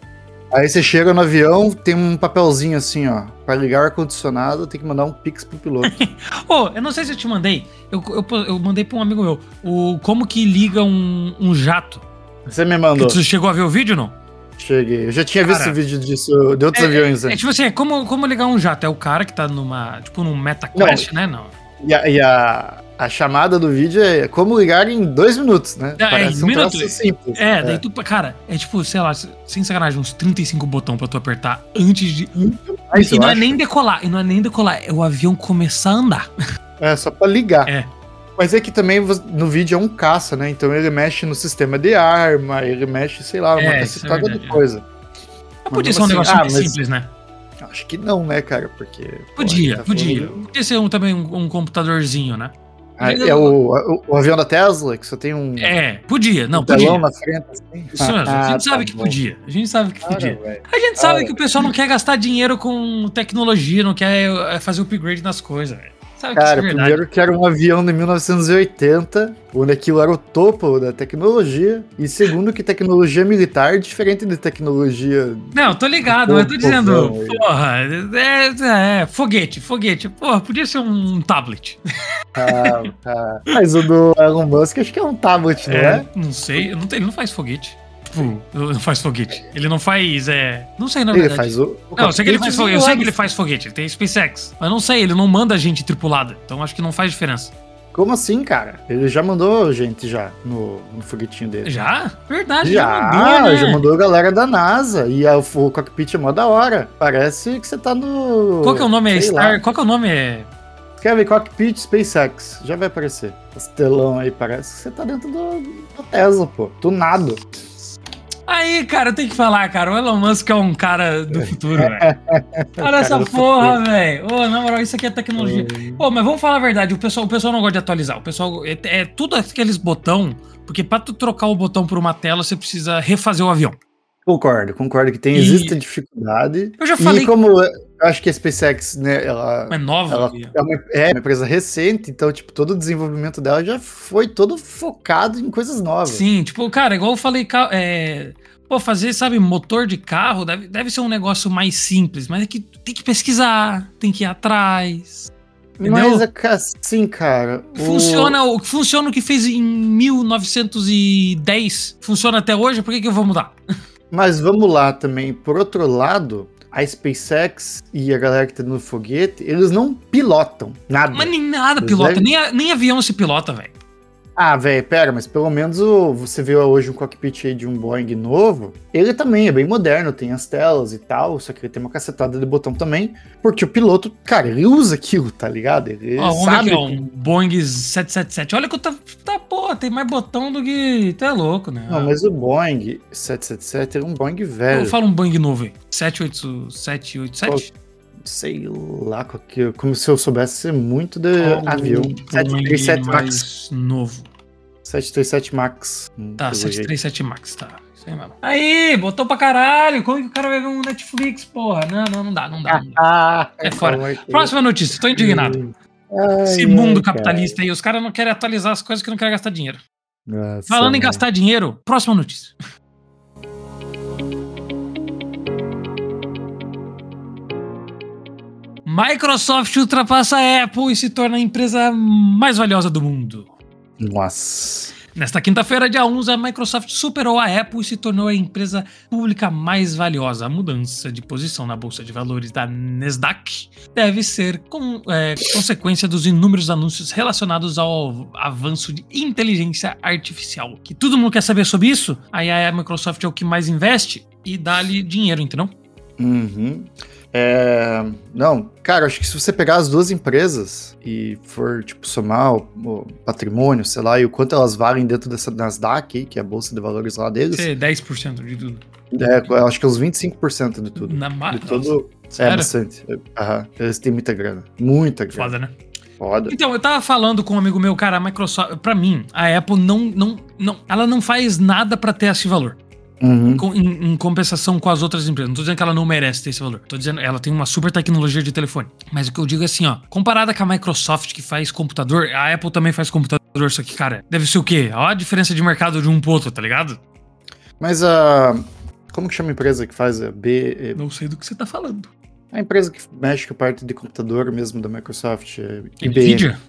Aí você chega no avião, tem um papelzinho assim, ó. Pra ligar o ar-condicionado, tem que mandar um pix pro piloto. Ô, oh, eu não sei se eu te mandei. Eu, eu, eu mandei pra um amigo meu. O, como que liga um, um jato. Você me mandou. Você chegou a ver o vídeo não? Cheguei. Eu já tinha cara, visto vídeo disso de outros é, aviões. É, é, tipo assim, é como, como ligar um jato? É o cara que tá numa. Tipo, num MetaQuest, né? Não. E a, e a, a chamada do vídeo é como ligar em dois minutos, né? É, Parece um minutos. simples. É, daí é. tu, cara, é tipo, sei lá, sem sacanagem, uns 35 botões pra tu apertar antes de. Mas, e não é nem decolar, e não é nem decolar, é o avião começar a andar. É, só pra ligar. É. Mas é que também no vídeo é um caça, né? Então ele mexe no sistema de arma, ele mexe, sei lá, uma é, cacetada é de coisa. Mas podia ser um assim, negócio ah, mais simples, né? Acho que não, né, cara? Porque. Podia, tá podia. Falando... Podia ser um, também um, um computadorzinho, né? Ah, é o, o, o, avião da Tesla, que só tem um. É, podia, não, um podia. na frente, assim. Isso mesmo, ah, a gente ah, sabe tá que bom. podia. A gente sabe que podia. Cara, a gente sabe ah, que o pessoal não quer gastar dinheiro com tecnologia, não quer é, fazer upgrade nas coisas, velho. Sabe Cara, que é primeiro que era um avião de 1980, onde aquilo era o topo da tecnologia. E segundo que tecnologia militar é diferente de tecnologia. Não, tô ligado, mas tô dizendo, porra, é, é, foguete, foguete. Porra, podia ser um tablet. Ah, tá. Mas o do Elon Musk acho que é um tablet, não é? é? Não sei, não tem, ele não faz foguete. Tipo, não faz foguete. Ele não faz. É... Não sei, na ele verdade. Faz o, o não, eu sei que ele faz foguete. Eu sei que ele faz foguete. Ele tem SpaceX. Mas não sei, ele não manda gente tripulada. Então acho que não faz diferença. Como assim, cara? Ele já mandou gente já no, no foguetinho dele. Já? Verdade, já. Já mandou, né? já mandou a galera da NASA. E a, o cockpit é mó da hora. Parece que você tá no. Qual que é o nome? É Star. Lá. Qual que é o nome? É. Escreve cockpit SpaceX. Já vai aparecer. Esse telão aí parece que você tá dentro do, do Tesla, pô. Do nada. Aí, cara, eu tenho que falar, cara. O Elon Musk é um cara do futuro, velho. Olha essa porra, velho. Ô, na moral, isso aqui é tecnologia. Pô, mas vamos falar a verdade. O pessoal, o pessoal não gosta de atualizar. O pessoal. É, é tudo aqueles botão. Porque pra tu trocar o botão por uma tela, você precisa refazer o avião. Concordo, concordo que tem, e... existe dificuldade. Eu já falei. E como eu acho que a SpaceX, né, ela é nova, ela é uma, é uma, empresa recente, então, tipo, todo o desenvolvimento dela já foi todo focado em coisas novas. Sim, tipo, cara, igual eu falei, é, pô, fazer, sabe, motor de carro deve, deve ser um negócio mais simples, mas é que tem que pesquisar, tem que ir atrás. Entendeu? Mas assim, cara. Funciona o... funciona o que fez em 1910, funciona até hoje, por que, que eu vou mudar? Mas vamos lá também. Por outro lado, a SpaceX e a galera que tá no foguete, eles não pilotam nada. Mas nem nada eles pilota, devem... nem, nem avião se pilota, velho. Ah, velho, pera, mas pelo menos o, você viu hoje um cockpit aí de um Boeing novo. Ele também é bem moderno, tem as telas e tal, só que ele tem uma cacetada de botão também. Porque o piloto, cara, ele usa aquilo, tá ligado? Ele ah, sabe. Aqui, ó, um Boeing 777. Olha que tá, tá, pô, tem mais botão do que. Tu é louco, né? Não, mas o Boeing 777 é um Boeing velho. Eu falo um Boeing novo aí. 787? sei lá, como se eu soubesse ser muito de avião. 737 Max. Novo. 737 Max. Tá, 737 Max, tá. Isso aí mesmo. Aí, botou pra caralho. Como que o cara vai ver um Netflix, porra? Não, não, não dá, não dá. Não dá. Ah, é fora. Próxima notícia, tô indignado. Esse mundo capitalista aí, os caras não querem atualizar as coisas que não querem gastar dinheiro. Nossa, Falando em gastar dinheiro, próxima notícia. Microsoft ultrapassa a Apple e se torna a empresa mais valiosa do mundo. Nossa. Nesta quinta-feira, dia 11, a Microsoft superou a Apple e se tornou a empresa pública mais valiosa. A mudança de posição na bolsa de valores da Nasdaq deve ser com, é, consequência dos inúmeros anúncios relacionados ao avanço de inteligência artificial. Que todo mundo quer saber sobre isso? Aí a Microsoft é o que mais investe e dá-lhe dinheiro, entendeu? Uhum. É, não, cara, acho que se você pegar as duas empresas e for, tipo, somar o, o patrimônio, sei lá, e o quanto elas valem dentro dessa Nasdaq, que é a bolsa de valores lá deles. É 10% de tudo. É, acho que é uns 25% de tudo. Na de todo, É, bastante. Aham, eles têm muita grana. Muita grana. Foda, né? Foda. Então, eu tava falando com um amigo meu, cara, a Microsoft, pra mim, a Apple não, não, não, ela não faz nada para ter esse valor. Uhum. Em, em, compensação com as outras empresas. Não tô dizendo que ela não merece ter esse valor. Tô dizendo ela tem uma super tecnologia de telefone. Mas o que eu digo é assim, ó. Comparada com a Microsoft que faz computador, a Apple também faz computador, só que, cara, deve ser o quê? Olha a diferença de mercado de um pro outro, tá ligado? Mas a. Como que chama a empresa que faz a B. Não sei do que você tá falando. A empresa que mexe com a parte de computador mesmo da Microsoft. É IBM. Nvidia?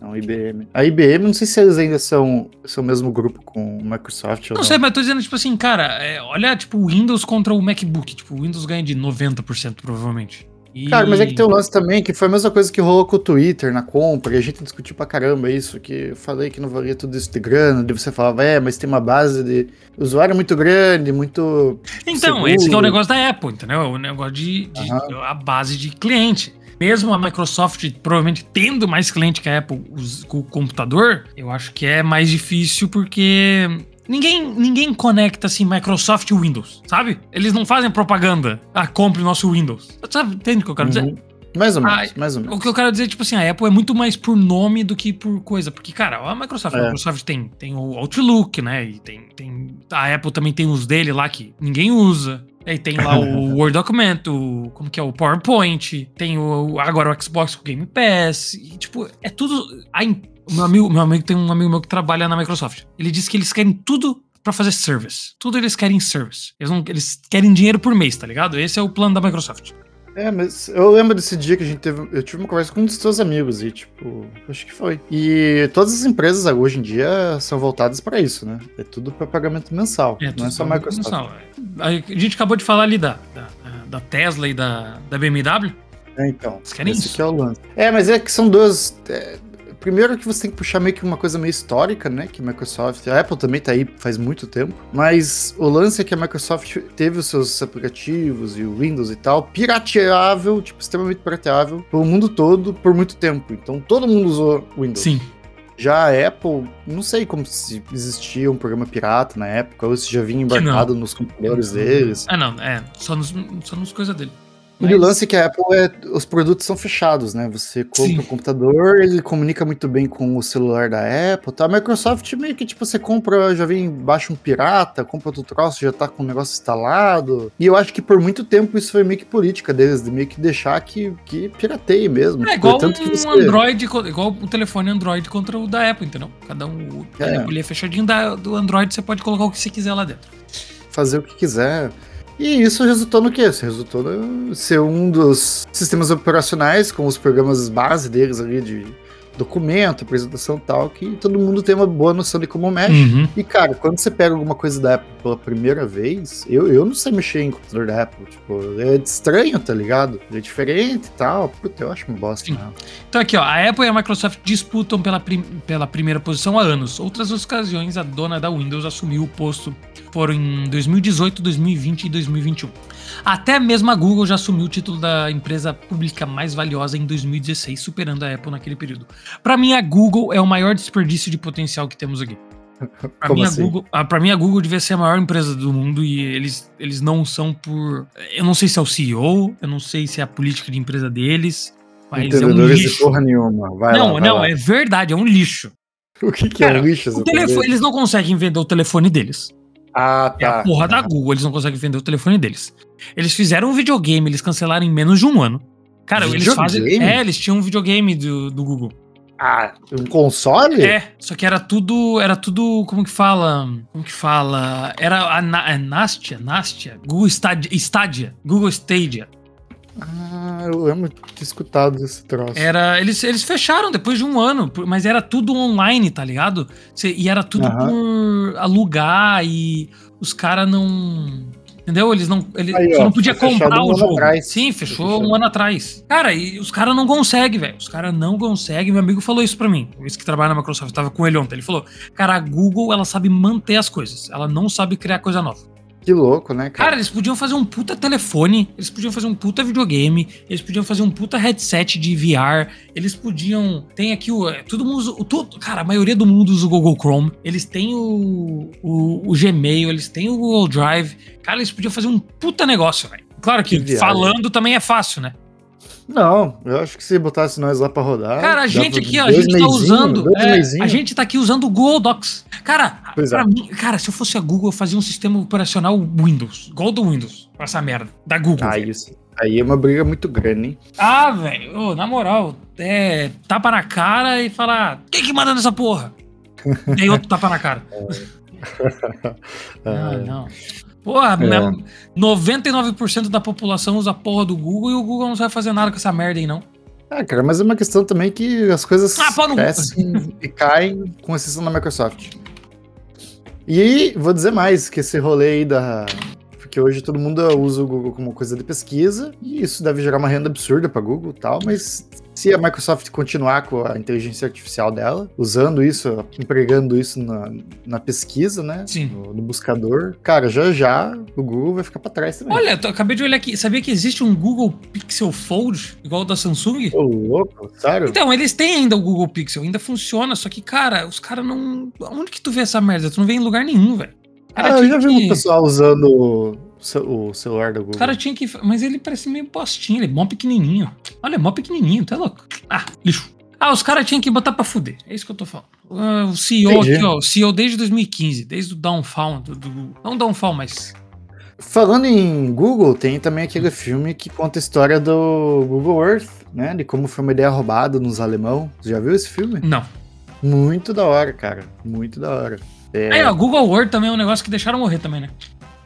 Não, IBM. A IBM, não sei se eles ainda são, são o mesmo grupo com o Microsoft não, não. sei, mas tô dizendo, tipo assim, cara, é, olha, tipo, o Windows contra o MacBook. Tipo, o Windows ganha de 90%, provavelmente. E... Cara, mas é que tem um lance também que foi a mesma coisa que rolou com o Twitter na compra, e a gente discutiu pra caramba isso, que eu falei que não valia tudo isso de grana, e você falava, é, mas tem uma base de usuário muito grande, muito. Então, seguro. esse é o negócio da Apple, entendeu? O negócio de, de uhum. a base de cliente mesmo a Microsoft provavelmente tendo mais cliente que a Apple com o computador, eu acho que é mais difícil porque Ninguém, ninguém conecta assim Microsoft e Windows, sabe? Eles não fazem propaganda. Ah, compre o nosso Windows. Sabe, entende o que eu quero uhum. dizer? Mais ou menos, ah, mais ou menos. O que eu quero dizer, tipo assim, a Apple é muito mais por nome do que por coisa. Porque, cara, a Microsoft, é. a Microsoft tem, tem o Outlook, né? E tem, tem. A Apple também tem os dele lá que ninguém usa. Aí tem lá o Word Document, o, como que é, o PowerPoint, tem o, agora o Xbox com o Game Pass, e tipo, é tudo... A, meu, amigo, meu amigo tem um amigo meu que trabalha na Microsoft. Ele disse que eles querem tudo para fazer service. Tudo eles querem service. Eles, não, eles querem dinheiro por mês, tá ligado? Esse é o plano da Microsoft. É, mas eu lembro desse dia que a gente teve. Eu tive uma conversa com um dos seus amigos e, tipo, acho que foi. E todas as empresas hoje em dia são voltadas para isso, né? É tudo para pagamento mensal. É, não é só Microsoft. Mensal. A gente acabou de falar ali da, da, da Tesla e da, da BMW. É, então. Eles querem esse isso. é o lance. É, mas é que são duas. É, primeiro que você tem que puxar meio que uma coisa meio histórica, né? Que a Microsoft, a Apple também tá aí faz muito tempo, mas o lance é que a Microsoft teve os seus aplicativos e o Windows e tal, pirateável, tipo, extremamente pirateável, pelo mundo todo por muito tempo. Então todo mundo usou Windows. Sim. Já a Apple, não sei como se existia um programa pirata na época, ou se já vinha embarcado nos computadores deles. Ah, não, é, só nos, só nos coisas dele. Mas... E o lance é que a Apple é. Os produtos são fechados, né? Você compra Sim. um computador, ele comunica muito bem com o celular da Apple. Tá? A Microsoft meio que, tipo, você compra, já vem baixa um pirata, compra outro troço, já tá com o negócio instalado. E eu acho que por muito tempo isso foi meio que política deles, de meio que deixar que, que pirateie mesmo. É igual Tanto um que você... Android, igual o telefone Android contra o da Apple, entendeu? Cada um. É. Ele é fechadinho da, do Android, você pode colocar o que você quiser lá dentro. Fazer o que quiser. E isso resultou no quê? Isso resultou no ser um dos sistemas operacionais com os programas base deles ali de documento, apresentação e tal, que todo mundo tem uma boa noção de como mexe. Uhum. E, cara, quando você pega alguma coisa da Apple pela primeira vez, eu, eu não sei mexer em computador da Apple. Tipo, é estranho, tá ligado? É diferente e tal. Puta, eu acho uma bosta. Né? Então, aqui, ó, a Apple e a Microsoft disputam pela, prim pela primeira posição há anos. Outras ocasiões, a dona da Windows assumiu o posto. Foram em 2018, 2020 e 2021. Até mesmo a Google já assumiu o título da empresa pública mais valiosa em 2016, superando a Apple naquele período. Para mim, a Google é o maior desperdício de potencial que temos aqui. Para mim, assim? Ah, mim, a Google devia ser a maior empresa do mundo e eles, eles não são por. Eu não sei se é o CEO, eu não sei se é a política de empresa deles. Mas é um lixo. De porra nenhuma. Vai não, lá, não, lá. é verdade, é um lixo. O que, que Cara, é um lixo? Telefone, eles não conseguem vender o telefone deles. Ah, tá. É a tá. porra da Google, eles não conseguem vender o telefone deles. Eles fizeram um videogame, eles cancelaram em menos de um ano. Cara, videogame? eles fazem. É, eles tinham um videogame do, do Google. Ah, um console? É, só que era tudo, era tudo, como que fala? Como que fala? Era a, Na, é Nastia, Nastia, Google Stadia, Stadia, Google Stadia. Ah, eu lembro de ter escutado esse troço. Era, eles, eles fecharam depois de um ano, mas era tudo online, tá ligado? E era tudo uhum. por alugar e os caras não Entendeu? Eles não. Ele, Aí, ó, não podia comprar o jogo. Atrás. Sim, fechou, fechou um ano atrás. Cara, e os caras não conseguem, velho. Os caras não conseguem. Meu amigo falou isso pra mim. Esse que trabalha na Microsoft, tava com ele ontem. Ele falou: Cara, a Google, ela sabe manter as coisas. Ela não sabe criar coisa nova. Que louco, né, cara? Cara, eles podiam fazer um puta telefone, eles podiam fazer um puta videogame, eles podiam fazer um puta headset de VR, eles podiam. Tem aqui o. É, todo mundo usa. O, todo, cara, a maioria do mundo usa o Google Chrome, eles têm o, o, o Gmail, eles têm o Google Drive. Cara, eles podiam fazer um puta negócio, velho. Claro que, que falando também é fácil, né? Não, eu acho que se botasse nós lá pra rodar. Cara, a gente aqui, ó, a gente tá usando. É, a gente tá aqui usando o Google Docs. Cara, pois pra é. mim, cara, se eu fosse a Google, eu fazia um sistema operacional Windows, igual do Windows, pra essa merda, da Google. Ah, isso. Aí é uma briga muito grande, hein? Ah, velho, na moral, é tapa na cara e falar, quem que manda nessa porra? e aí outro tapa na cara. ah, não. Porra, é. 99% da população usa a porra do Google e o Google não vai fazer nada com essa merda aí, não. Ah, cara, mas é uma questão também que as coisas ah, crescem e caem com exceção da Microsoft. E vou dizer mais, que esse rolê aí da... Porque hoje todo mundo usa o Google como coisa de pesquisa, e isso deve gerar uma renda absurda para Google e tal, mas se a Microsoft continuar com a inteligência artificial dela, usando isso, empregando isso na, na pesquisa, né? Sim. No, no, buscador, cara, já já o Google vai ficar para trás também. Olha, eu acabei de olhar aqui. Sabia que existe um Google Pixel Fold, igual o da Samsung? Ô, louco, sério? Então, eles têm ainda o Google Pixel, ainda funciona, só que, cara, os caras não. Onde que tu vê essa merda? Tu não vê em lugar nenhum, velho. Ah, eu já vi que... um pessoal usando o celular da Google. O cara tinha que. Mas ele parece meio postinho, ele é mó pequenininho. Olha, é mó pequenininho, tá louco? Ah, lixo. Ah, os caras tinham que botar pra fuder. É isso que eu tô falando. Uh, o CEO Entendi. aqui, ó. O CEO desde 2015, desde o Downfall. Do, do, não Downfall, mas. Falando em Google, tem também aquele filme que conta a história do Google Earth, né? De como foi uma ideia roubada nos alemão. Você já viu esse filme? Não. Muito da hora, cara. Muito da hora. É... Aí, ó, Google Earth também é um negócio que deixaram morrer também, né?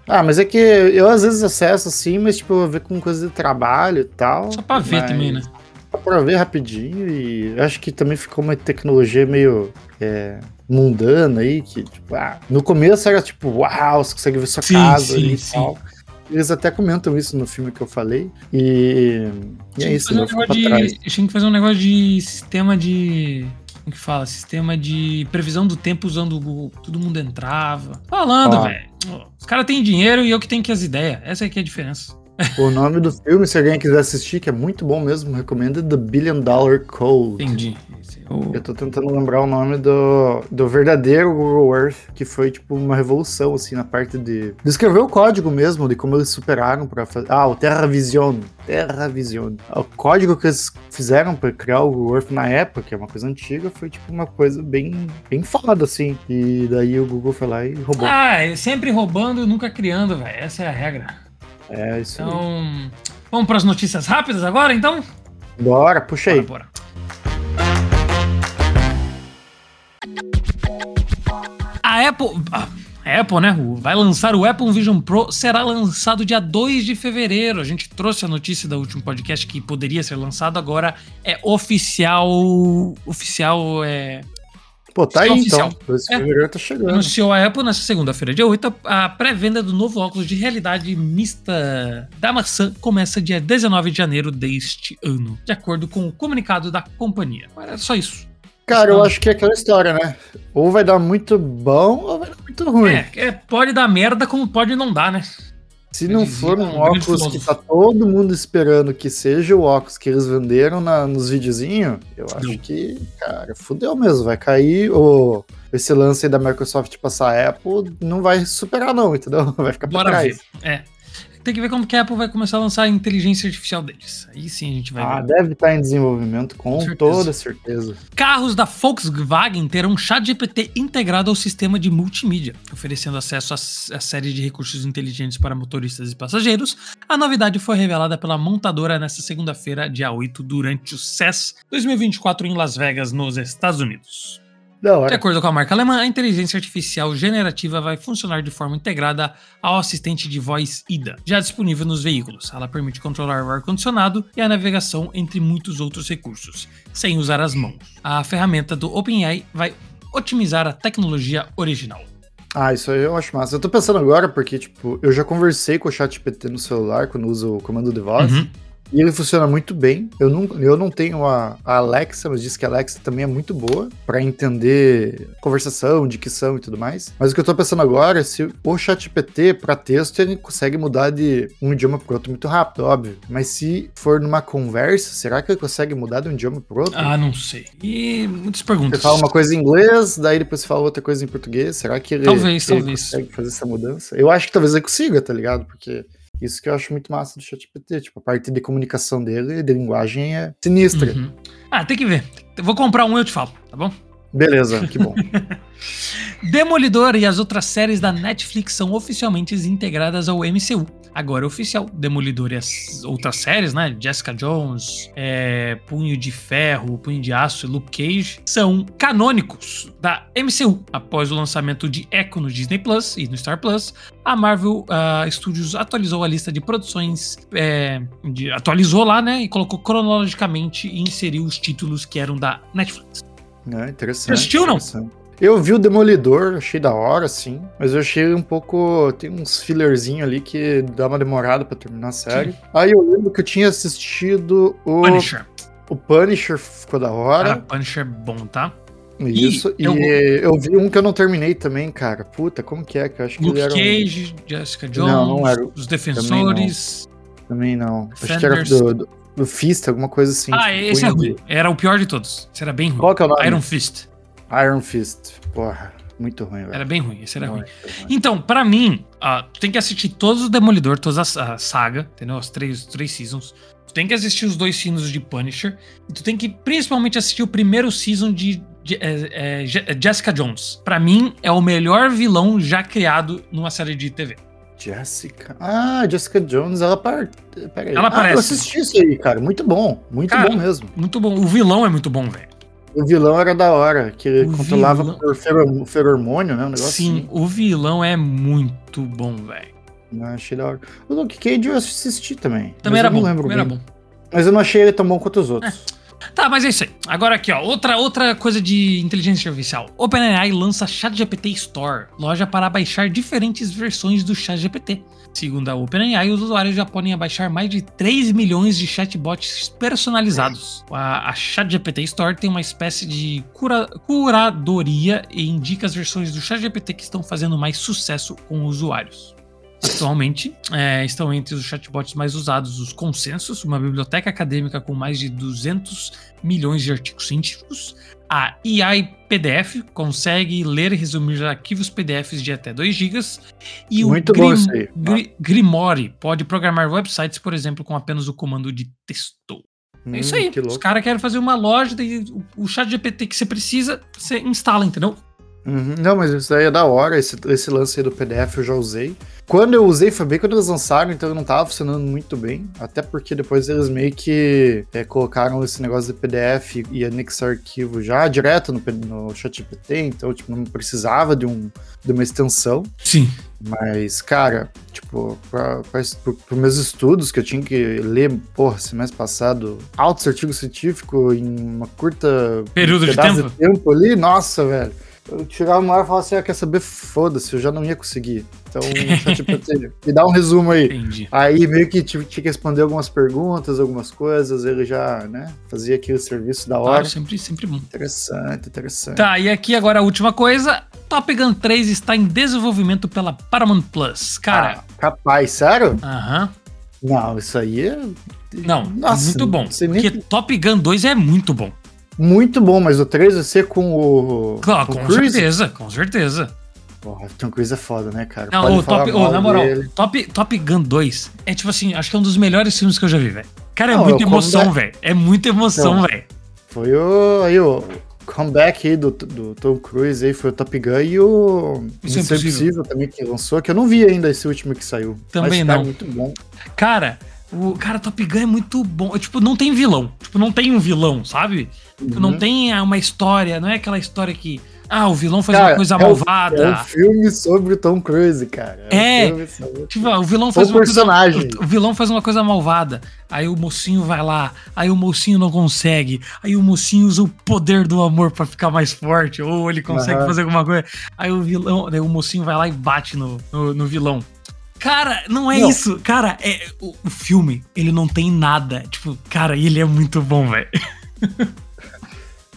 Ah, mas é que eu às vezes acesso assim, mas tipo, eu ver com coisa de trabalho e tal. Só pra ver também, né? Só pra ver rapidinho e acho que também ficou uma tecnologia meio é, mundana aí, que tipo, ah, no começo era tipo, uau, você consegue ver sua sim, casa sim, e tal. Eles até comentam isso no filme que eu falei. E, e é isso, né? Um de, tinha que fazer um negócio de sistema de como que fala? Sistema de previsão do tempo usando o Google. Todo mundo entrava. Falando, velho. Os caras têm dinheiro e eu que tenho que as ideias. Essa aqui é a diferença. O nome do filme, se alguém quiser assistir, que é muito bom mesmo, recomendo The Billion Dollar Code. Entendi. Eu tô tentando lembrar o nome do, do verdadeiro Google Earth, que foi tipo uma revolução, assim, na parte de, de escrever o código mesmo, de como eles superaram para fazer. Ah, o TerraVision. TerraVision. O código que eles fizeram para criar o Google Earth na época, que é uma coisa antiga, foi tipo uma coisa bem, bem foda, assim. E daí o Google foi lá e roubou. Ah, é sempre roubando e nunca criando, velho. Essa é a regra. É, isso então, aí. vamos para as notícias rápidas agora, então? Bora, puxa aí. Bora, bora. A Apple. A Apple, né? Vai lançar o Apple Vision Pro, será lançado dia 2 de fevereiro. A gente trouxe a notícia do último podcast que poderia ser lançado, agora é oficial. Oficial é. Pô, tá aí oficial. então. Esse é. tá chegando. Anunciou a Apple nessa segunda-feira, dia 8, a pré-venda do novo óculos de realidade mista da maçã começa dia 19 de janeiro deste ano, de acordo com o comunicado da companhia. Era só isso. Cara, eu acho que é aquela história, né? Ou vai dar muito bom ou vai dar muito ruim. É, é pode dar merda como pode não dar, né? Se não for um óculos que tá todo mundo esperando que seja o óculos que eles venderam na, nos videozinhos, eu acho não. que, cara, fudeu mesmo. Vai cair o, esse lance aí da Microsoft passar a Apple, não vai superar não, entendeu? Vai ficar pra Bora trás. Ver. É. tem que ver como que a Apple vai começar a lançar a inteligência artificial deles. Aí sim a gente vai ah, ver. deve estar em desenvolvimento, com, com toda certeza. Carros da Volkswagen terão um chat GPT integrado ao sistema de multimídia, oferecendo acesso a, a série de recursos inteligentes para motoristas e passageiros. A novidade foi revelada pela montadora nesta segunda-feira, dia 8, durante o CES 2024 em Las Vegas, nos Estados Unidos. De acordo com a marca alemã, a inteligência artificial generativa vai funcionar de forma integrada ao assistente de voz IDA, já disponível nos veículos. Ela permite controlar o ar-condicionado e a navegação entre muitos outros recursos, sem usar as mãos. A ferramenta do OpenAI vai otimizar a tecnologia original. Ah, isso aí eu acho massa. Eu tô pensando agora porque, tipo, eu já conversei com o ChatGPT no celular quando uso o comando de voz. Uhum. E ele funciona muito bem. Eu não, eu não tenho a, a Alexa, mas diz que a Alexa também é muito boa para entender conversação, dicção e tudo mais. Mas o que eu tô pensando agora é se o ChatGPT para texto ele consegue mudar de um idioma pro outro muito rápido, óbvio. Mas se for numa conversa, será que ele consegue mudar de um idioma pro outro? Ah, não sei. E muitas perguntas. Você fala uma coisa em inglês, daí depois você fala outra coisa em português. Será que ele, talvez, ele talvez. consegue fazer essa mudança? Eu acho que talvez ele consiga, tá ligado? Porque isso que eu acho muito massa do ChatGPT. Tipo, a parte de comunicação dele, de linguagem, é sinistra. Uhum. Ah, tem que ver. Vou comprar um e eu te falo, tá bom? Beleza, que bom. Demolidor e as outras séries da Netflix são oficialmente integradas ao MCU. Agora é oficial. Demolidor e as outras séries, né? Jessica Jones, é, Punho de Ferro, Punho de Aço e Luke Cage são canônicos da MCU. Após o lançamento de Echo no Disney Plus e no Star Plus, a Marvel uh, Studios atualizou a lista de produções, é, de, atualizou lá, né? E colocou cronologicamente e inseriu os títulos que eram da Netflix. É, interessante. Você assistiu não? Eu vi o Demolidor, achei da hora, sim. Mas eu achei um pouco. Tem uns fillerzinhos ali que dá uma demorada para terminar a série. Sim. Aí eu lembro que eu tinha assistido o. Punisher. O Punisher ficou da hora. Ah, Punisher é bom, tá? Isso, e, eu... eu... vi um que eu não terminei também, cara. Puta, como que é? Que eu acho que Luke ele era Cage, um... Jessica Jones, não, não era... Os Defensores. Também não. Também não. Acho que era do, do, do Fist, alguma coisa assim. Ah, tipo, esse é ruim. Era o pior de todos. Esse era bem ruim. Qual que é o nome? Iron Fist. Iron Fist. Porra, muito ruim, velho. Era bem ruim, esse era ruim. Então, para mim, uh, tu tem que assistir todos os Demolidor, toda a, a saga, entendeu? As três, três seasons. Tu tem que assistir os dois seasons de Punisher. E tu tem que principalmente assistir o primeiro season de, de é, é, Jessica Jones. Para mim, é o melhor vilão já criado numa série de TV. Jessica. Ah, Jessica Jones, ela par... Pera aí. Ela aparece. Ah, eu assisti isso aí, cara. Muito bom. Muito cara, bom mesmo. Muito bom. O vilão é muito bom, velho. O vilão era da hora, que ele controlava vilão... por ferom feromônio, né? Um negócio Sim, assim. o vilão é muito bom, velho. Ah, achei da hora. O Luke Cage eu assisti também. Também era bom. Também era bom. Mas eu não achei ele tão bom quanto os outros. É. Tá, mas é isso aí. Agora aqui, ó, outra, outra coisa de inteligência artificial. OpenAI lança ChatGPT Store, loja para baixar diferentes versões do ChatGPT. Segundo a OpenAI, os usuários já podem abaixar mais de 3 milhões de chatbots personalizados. A, a ChatGPT Store tem uma espécie de cura, curadoria e indica as versões do ChatGPT que estão fazendo mais sucesso com usuários. Atualmente, é, estão entre os chatbots mais usados os Consensus, uma biblioteca acadêmica com mais de 200 milhões de artigos científicos. A AI PDF consegue ler e resumir arquivos PDFs de até 2 GB. E Muito o Grim, bom Gr Grimoire pode programar websites, por exemplo, com apenas o comando de texto. Hum, é isso hum, aí. Os caras querem fazer uma loja e o chat GPT que você precisa, você instala, entendeu? Uhum. Não, mas isso aí é da hora. Esse, esse lance aí do PDF eu já usei. Quando eu usei foi bem quando eles lançaram, então não tava funcionando muito bem. Até porque depois eles meio que é, colocaram esse negócio de PDF e anexar arquivo já direto no, no ChatGPT, então tipo, não precisava de, um, de uma extensão. Sim. Mas, cara, tipo, para os meus estudos, que eu tinha que ler, porra, semestre passado, altos artigos científicos em uma curta período de tempo? de tempo ali, nossa, velho eu chegava uma hora e falava assim, ah, quer saber, foda-se, eu já não ia conseguir. Então, ChatGPT, me dá um resumo aí. Entendi. Aí meio que tinha que responder algumas perguntas, algumas coisas, ele já, né, fazia aquele serviço da hora. Claro, sempre, sempre bom. Interessante, interessante. Tá, e aqui agora a última coisa, Top Gun 3 está em desenvolvimento pela Paramount Plus. Cara... Ah, capaz, sério? Aham. Não, isso aí é... Não, Nossa, muito bom. Porque nem... Top Gun 2 é muito bom muito bom, mas o 3 vai ser com o. Claro, com, com certeza, com certeza. Porra, Tom Cruise é foda, né, cara? Não, o top, oh, na moral, top, top Gun 2 é tipo assim, acho que é um dos melhores filmes que eu já vi, velho. Cara, é não, muita emoção, velho. É muita emoção, velho. Foi o. Aí, o comeback aí do, do Tom Cruise aí foi o Top Gun e o Isso Missão é Impossível também que lançou, que eu não vi ainda esse último que saiu. Também mas, não. Cara, muito bom. Cara, o cara Top Gun é muito bom. Tipo, não tem vilão. Tipo, não tem um vilão, sabe? Tipo, uhum. Não tem uma história, não é aquela história que ah, o vilão faz cara, uma coisa é malvada. é um filme sobre o Tom Cruise, cara. É. é sobre... Tipo, o vilão faz o uma personagem. coisa. O vilão faz uma coisa malvada. Aí o mocinho vai lá. Aí o mocinho não consegue. Aí o mocinho usa o poder do amor para ficar mais forte. Ou ele consegue uhum. fazer alguma coisa. Aí o vilão. Aí o mocinho vai lá e bate no, no, no vilão. Cara, não é não. isso. Cara, é, o, o, filme, ele não tem nada. Tipo, cara, ele é muito bom, velho.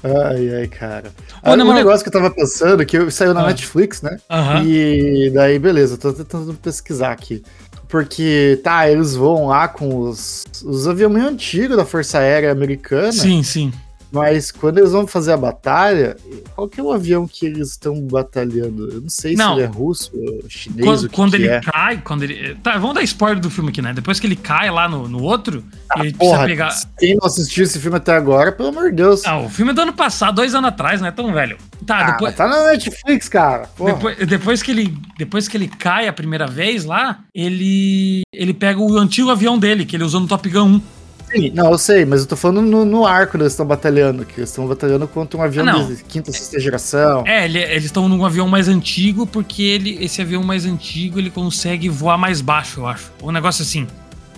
Ai, ai, cara. Ô, ah, um negócio que eu tava pensando, que saiu na ah. Netflix, né? Uhum. E daí, beleza, tô tentando pesquisar aqui. Porque, tá, eles vão lá com os, os aviões antigos da Força Aérea Americana. Sim, sim. Mas quando eles vão fazer a batalha, qual que é o avião que eles estão batalhando? Eu não sei não. se ele é russo, chinês, quando, o que quando que ele é. cai, quando ele. Tá, vamos dar spoiler do filme aqui, né? Depois que ele cai lá no, no outro, ah, ele porra, precisa pegar. Quem não assistiu esse filme até agora, pelo amor de Deus. Ah, o filme é do ano passado, dois anos atrás, não é tão velho. Tá, ah, depois. Tá na Netflix, cara. Depois, depois, que ele, depois que ele cai a primeira vez lá, ele. Ele pega o antigo avião dele, que ele usou no Top Gun 1. Sim, não, eu sei, mas eu tô falando no, no arco que eles estão batalhando, que eles estão batalhando contra um avião ah, de quinta, sexta geração. É, ele, eles estão num avião mais antigo, porque ele, esse avião mais antigo ele consegue voar mais baixo, eu acho. Um negócio assim.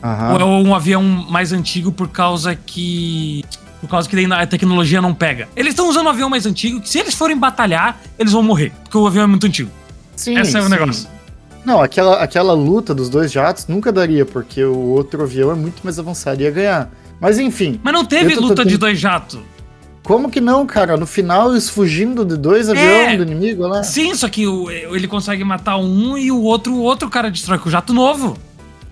Uhum. Ou é um avião mais antigo por causa que. Por causa que a tecnologia não pega. Eles estão usando um avião mais antigo, que se eles forem batalhar, eles vão morrer, porque o avião é muito antigo. Sim. Esse é o negócio. Não, aquela, aquela luta dos dois jatos nunca daria, porque o outro avião é muito mais avançado e ia ganhar. Mas enfim. Mas não teve luta tentando... de dois jatos. Como que não, cara? No final, eles fugindo de dois é, aviões do inimigo, né? Sim, só que o, ele consegue matar um e o outro, o outro cara destrói com o jato novo.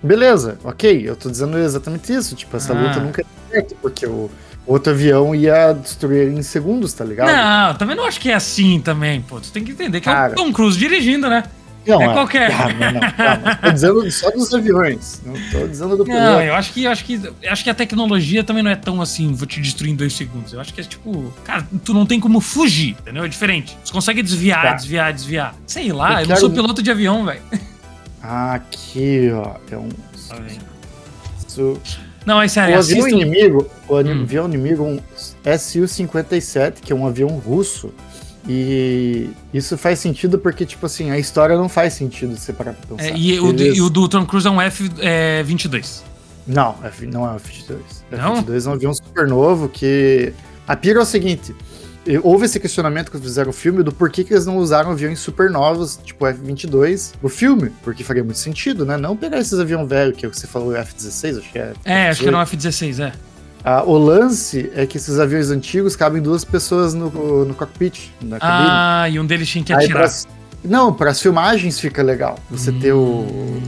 Beleza, ok. Eu tô dizendo exatamente isso. Tipo, essa ah. luta nunca é certa, porque o outro avião ia destruir em segundos, tá ligado? Não, também não acho que é assim também, pô. Tu tem que entender que cara, é o Tom Cruise dirigindo, né? Não, é, é qualquer. Calma, não, calma. Tô dizendo só dos aviões. Não tô dizendo do piloto. Não, eu acho que, eu acho que acho que a tecnologia também não é tão assim, vou te destruir em dois segundos. Eu acho que é tipo, cara, tu não tem como fugir, entendeu? É diferente. Você consegue desviar, tá. desviar, desviar. Sei lá, eu, eu quero... não sou piloto de avião, velho. Aqui, ó. É um. Tá. Não, é sério. O avião inimigo, o hum. avião inimigo, um Su-57, que é um avião russo e isso faz sentido porque, tipo assim, a história não faz sentido se parar pra pensar. É, e, o, e, o, do Tom Cruise é um F-22. É, não, F, não é um F-22. F-22 é um avião super novo que... A pira é o seguinte, houve esse questionamento que fizeram o filme do porquê que eles não usaram aviões super novos, tipo F-22, no filme, porque faria muito sentido, né? Não pegar esses aviões velhos, que é o que você falou, F-16, acho que é. É, acho que era um F-16, é. Ah, o lance é que esses aviões antigos cabem duas pessoas no, no cockpit, na cabine. Ah, e um deles tinha que atirar. Pra, não, para as filmagens fica legal. Você hum. ter o, hum.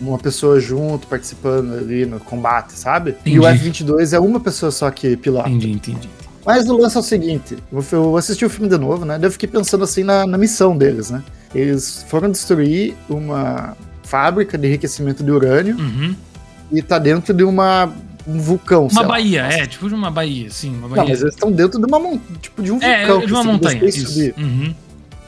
uma pessoa junto, participando ali no combate, sabe? Entendi. E o F-22 é uma pessoa só que pilota. Entendi, entendi. Mas o lance é o seguinte, eu assisti o filme de novo, né? Eu fiquei pensando assim na, na missão deles, né? Eles foram destruir uma fábrica de enriquecimento de urânio uhum. e tá dentro de uma um vulcão. Uma baía, lá. é, tipo de uma baía, sim. Uma baía. Não, mas eles estão dentro de uma tipo de um é, vulcão. É, de uma montanha. Isso. Uhum.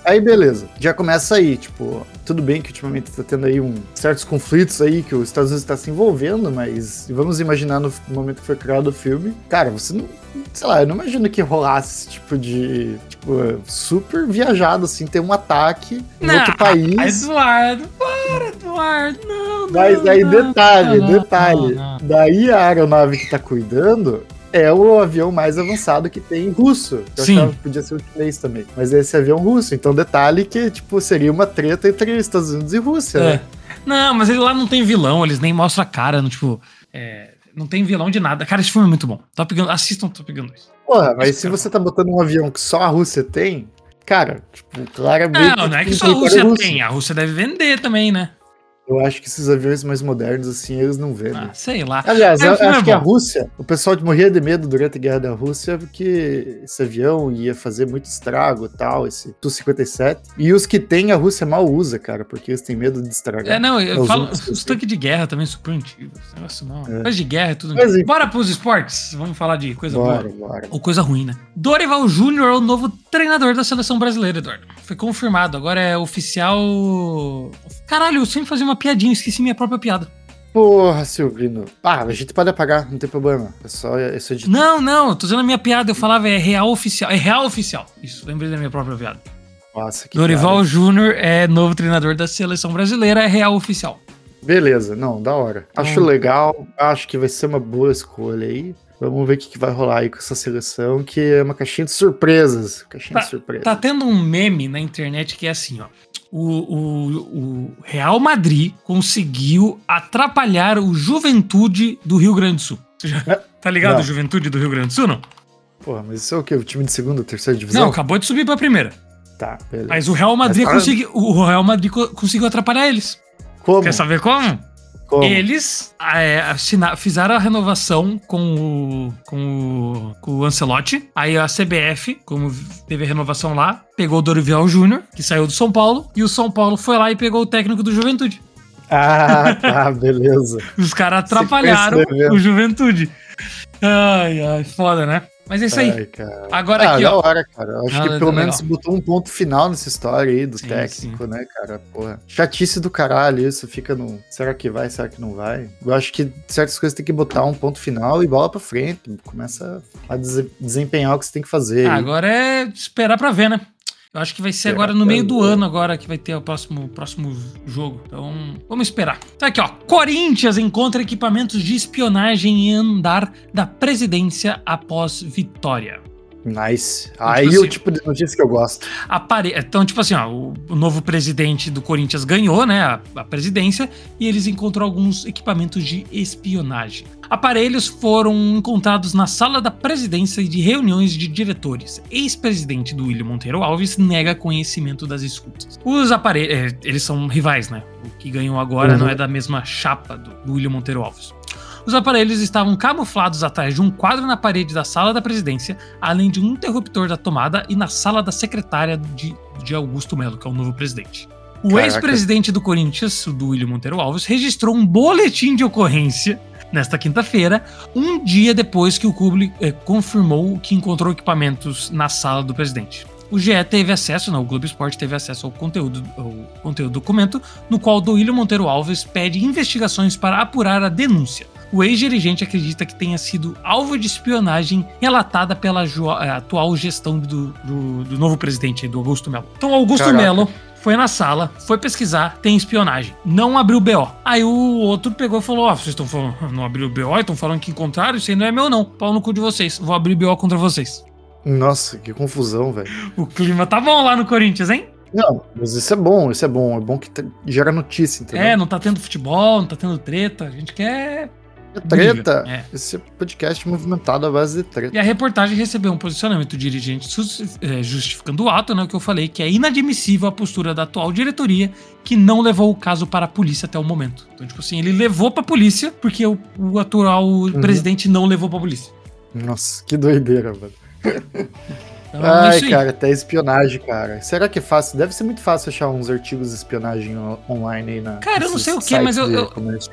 Aí beleza, já começa aí, tipo, tudo bem que ultimamente tá tendo aí um, certos conflitos aí que os Estados Unidos está se envolvendo, mas vamos imaginar no momento que foi criado o filme, cara, você não, sei lá, eu não imagino que rolasse esse tipo de, tipo, super viajado assim, ter um ataque em não, outro país. Eduardo, para, Eduardo, não, Mas aí detalhe, não, detalhe, daí a aeronave que tá cuidando é o avião mais avançado que tem russo. Eu Sim. achava que podia ser o chinês também. Mas esse avião russo. Então, detalhe que, tipo, seria uma treta entre Estados Unidos e Rússia, é. né? Não, mas ele lá não tem vilão, eles nem mostram a cara, no, tipo. É, não tem vilão de nada. Cara, esse filme é muito bom. Top Gun, assistam Top Gun 2. Porra, mas se você tá botando um avião que só a Rússia tem, cara, tipo, claramente. Não, não é que só a Rússia tem, a Rússia deve vender também, né? Eu acho que esses aviões mais modernos, assim, eles não vêem. Ah, sei lá. Aliás, eu, acho é que a Rússia, o pessoal morria de medo durante a guerra da Rússia porque esse avião ia fazer muito estrago e tal, esse Tu-57. E os que tem, a Rússia mal usa, cara, porque eles têm medo de estragar. É, não, eu é falo, os tanques de guerra também super antigos. Negócio não. É. Coisa de guerra é tudo. Mas, bora pros esportes. Vamos falar de coisa bora, boa. Bora. Ou coisa ruim, né? Dorival Júnior é o novo treinador da seleção brasileira, Eduardo. Foi confirmado. Agora é oficial. Caralho, eu sempre fazia uma piadinha, esqueci minha própria piada. Porra, Silvino. Ah, a gente pode apagar, não tem problema. É só esse editor. Não, não, tô usando a minha piada. Eu falava é real oficial. É real oficial. Isso, lembrei da minha própria piada. Nossa, que Dorival Júnior é novo treinador da seleção brasileira, é real oficial. Beleza, não, da hora. Acho hum. legal, acho que vai ser uma boa escolha aí. Vamos ver o que, que, vai rolar aí com essa seleção, que é uma caixinha de surpresas. Caixinha tá, de surpresas. Tá tendo um meme na internet que é assim, ó. O, o, o, Real Madrid conseguiu atrapalhar o Juventude do Rio Grande do Sul. Você já é, tá ligado o Juventude do Rio Grande do Sul, não? Porra, mas isso é o quê? O time de segunda, terceira divisão? Não, acabou de subir pra primeira. Tá, beleza. Mas o Real Madrid, mas, conseguiu, o Real Madrid conseguiu atrapalhar eles. Como? Quer saber como? Como? Eles é, assina, fizeram a renovação com o, com o, com o Ancelotti. Aí a CBF, como teve a renovação lá, pegou o Dorival Júnior, que saiu do São Paulo, e o São Paulo foi lá e pegou o técnico do Juventude. Ah, tá, beleza. Os caras atrapalharam o Juventude. Ai, ai, foda, né? Mas é isso aí. Ai, Agora ah, aqui, da ó. hora, cara. Acho ah, que pelo menos legal. botou um ponto final nessa história aí do sim, técnico, sim. né, cara? Porra. Chatice do caralho isso, fica no. Será que vai? Será que não vai? Eu acho que certas coisas tem que botar um ponto final e bola pra frente. Começa a desempenhar o que você tem que fazer. Ah, agora é esperar pra ver, né? Eu acho que vai ser agora no meio do ano agora que vai ter o próximo, próximo jogo. Então, vamos esperar. Então aqui, ó. Corinthians encontra equipamentos de espionagem em andar da presidência após vitória. Nice. Então, Aí tipo assim, o tipo de notícia que eu gosto. Apare... Então, tipo assim, ó, o, o novo presidente do Corinthians ganhou, né, a, a, presidência, e eles encontraram alguns equipamentos de espionagem. Aparelhos foram encontrados na sala da presidência e de reuniões de diretores. Ex-presidente do William Monteiro Alves nega conhecimento das escutas. Os aparelhos, é, eles são rivais, né? O que ganhou agora uhum. não é da mesma chapa do, do William Monteiro Alves. Os aparelhos estavam camuflados atrás de um quadro na parede da sala da presidência, além de um interruptor da tomada e na sala da secretária de, de Augusto Melo, que é o novo presidente. O ex-presidente do Corinthians, do William Monteiro Alves, registrou um boletim de ocorrência nesta quinta-feira, um dia depois que o clube eh, confirmou que encontrou equipamentos na sala do presidente. O GE teve acesso, não, o Globo Esporte teve acesso ao conteúdo, ao conteúdo do documento, no qual o William Monteiro Alves pede investigações para apurar a denúncia o ex-dirigente acredita que tenha sido alvo de espionagem relatada pela eh, atual gestão do, do, do novo presidente, do Augusto Melo. Então, Augusto Caraca. Melo foi na sala, foi pesquisar, tem espionagem. Não abriu o BO. Aí o outro pegou e falou: Ó, oh, vocês estão falando, não abriu o BO, estão falando que encontraram, isso aí não é meu, não. Pau no cu de vocês. Vou abrir BO contra vocês. Nossa, que confusão, velho. O clima tá bom lá no Corinthians, hein? Não, mas isso é bom, isso é bom. É bom que gera notícia, entendeu? É, não tá tendo futebol, não tá tendo treta. A gente quer treta. É. Esse podcast movimentado à base de treta. E a reportagem recebeu um posicionamento dirigente é, justificando o ato, né? O que eu falei, que é inadmissível a postura da atual diretoria, que não levou o caso para a polícia até o momento. Então, tipo assim, ele levou para a polícia, porque o, o atual uhum. presidente não levou para a polícia. Nossa, que doideira, mano. Então, Ai, cara, até espionagem, cara. Será que é fácil? Deve ser muito fácil achar uns artigos de espionagem online aí na. Cara, eu não sei o que, mas eu, eu,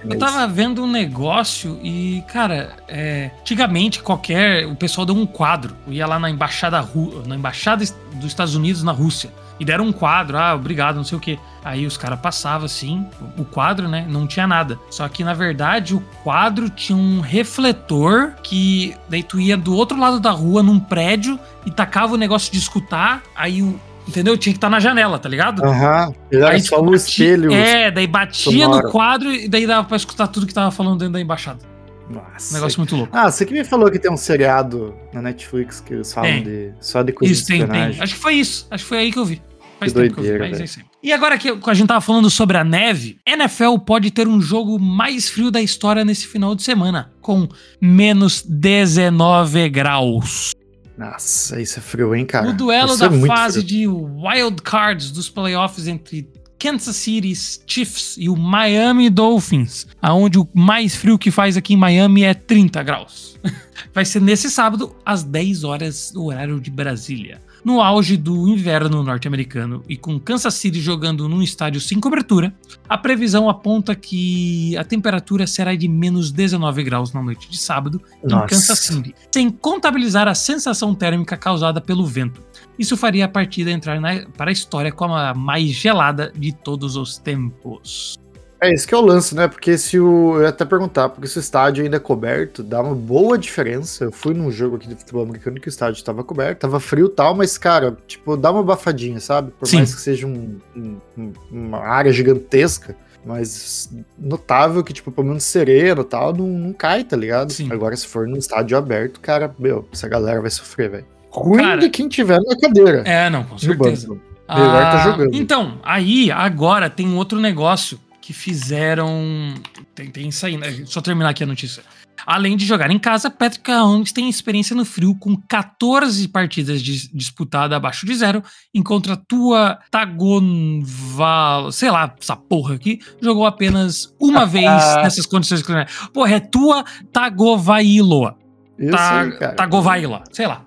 eu tava vendo um negócio e, cara, é, antigamente qualquer. O pessoal deu um quadro. Ia lá na embaixada, na embaixada dos Estados Unidos na Rússia. E deram um quadro, ah, obrigado, não sei o quê. Aí os caras passavam assim, o quadro, né? Não tinha nada. Só que na verdade o quadro tinha um refletor que daí tu ia do outro lado da rua num prédio e tacava o negócio de escutar, aí o, Entendeu? Tinha que estar tá na janela, tá ligado? Aham. Uhum. Aí, só no espelho. É, daí batia no quadro e daí dava pra escutar tudo que tava falando dentro da embaixada. Nossa. Um negócio muito louco. Ah, você que me falou que tem um seriado na Netflix que eles falam de só de coisas Isso, tem, tem. Acho que foi isso. Acho que foi aí que eu vi. Faz que doideira, que eu vi, mas é E agora que a gente tava falando sobre a neve, NFL pode ter um jogo mais frio da história nesse final de semana, com menos 19 graus. Nossa, isso é frio, hein, cara? O duelo isso da é fase frio. de wild cards dos playoffs entre Kansas City Chiefs e o Miami Dolphins, aonde o mais frio que faz aqui em Miami é 30 graus. Vai ser nesse sábado, às 10 horas, do horário de Brasília. No auge do inverno norte-americano e com Kansas City jogando num estádio sem cobertura, a previsão aponta que a temperatura será de menos 19 graus na noite de sábado Nossa. em Kansas City, sem contabilizar a sensação térmica causada pelo vento. Isso faria a partida entrar na, para a história como a mais gelada de todos os tempos. É isso que é o lance, né? Porque se o. Eu ia até perguntar, porque se o estádio ainda é coberto, dá uma boa diferença. Eu fui num jogo aqui de futebol americano que o estádio estava coberto, tava frio e tal, mas, cara, tipo, dá uma abafadinha, sabe? Por Sim. mais que seja um, um, uma área gigantesca. Mas notável que, tipo, pelo menos sereno e tal, não, não cai, tá ligado? Sim. Agora, se for num estádio aberto, cara, meu, essa galera vai sofrer, velho. Ruim cara, de quem tiver na cadeira. É, não, com certeza. Melhor tá ah, tá jogando. Então, aí, agora tem um outro negócio que fizeram. Tem, tem isso aí, né? Só terminar aqui a notícia. Além de jogar em casa, Patrick Mahomes tem experiência no frio com 14 partidas disputadas abaixo de zero, enquanto a tua Tagonval, sei lá, essa porra aqui, jogou apenas uma vez nessas condições climáticas. Porra, é tua Tagovailoa. Ta, Tagovaila, sei lá.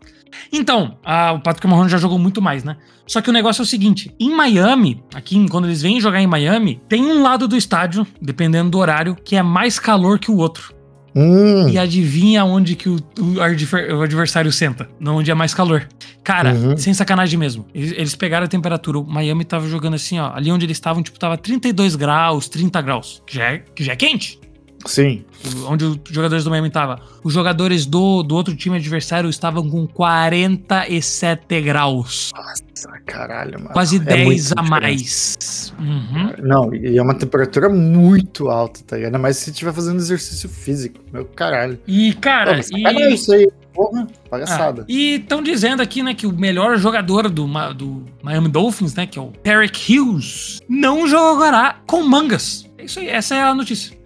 Então, a, o Patrick Mahomes já jogou muito mais, né? Só que o negócio é o seguinte: em Miami, aqui quando eles vêm jogar em Miami, tem um lado do estádio, dependendo do horário, que é mais calor que o outro. Hum. E adivinha onde que o, o, adversário senta? Onde é mais calor. Cara, uhum. sem sacanagem mesmo. Eles, eles, pegaram a temperatura. O Miami tava jogando assim, ó. Ali onde eles estavam, tipo, tava 32 graus, 30 graus. Que já é, que já é quente. Sim. Onde os jogadores do Miami estavam. Os jogadores do, do outro time adversário estavam com 47 graus. Nossa, caralho, mano. Quase é 10 a mais. Uhum. Não, e é uma temperatura muito alta, tá? Ainda mais se estiver fazendo exercício físico. Meu caralho. E, cara. Pô, e... É isso aí. Porra, palhaçada. Ah, e estão dizendo aqui, né, que o melhor jogador do, do Miami Dolphins, né, que é o Derek Hughes, não jogará com mangas. É isso aí, essa é a notícia.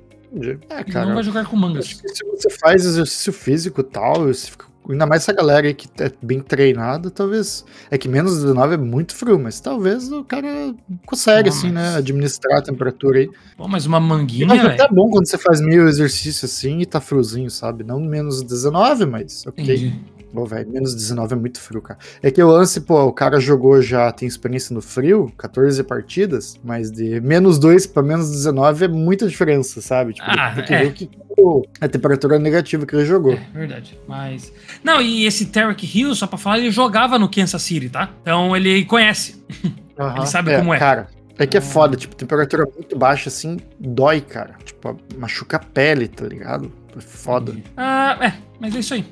É, cara. Não vai jogar com mangas. Acho que se você faz exercício físico e tal, ainda mais essa galera aí que é bem treinada, talvez. É que menos 19 é muito frio, mas talvez o cara consegue, assim, né? Administrar a temperatura aí. Pô, mas uma manguinha. Mas é até bom quando você faz meio exercício assim e tá friozinho, sabe? Não menos 19, mas ok. Entendi. Pô, velho, menos 19 é muito frio, cara. É que o lance, pô, o cara jogou já, tem experiência no frio, 14 partidas, mas de menos 2 pra menos 19 é muita diferença, sabe? Tipo, ah, tem que é. ver que a temperatura negativa que ele jogou. É, verdade. Mas. Não, e esse Tarek Hill, só pra falar, ele jogava no Kansas City, tá? Então ele conhece. Uhum. ele sabe é, como é. Cara, é que é foda, tipo, temperatura muito baixa assim, dói, cara. Tipo, machuca a pele, tá ligado? É foda. Ah, é, mas é isso aí.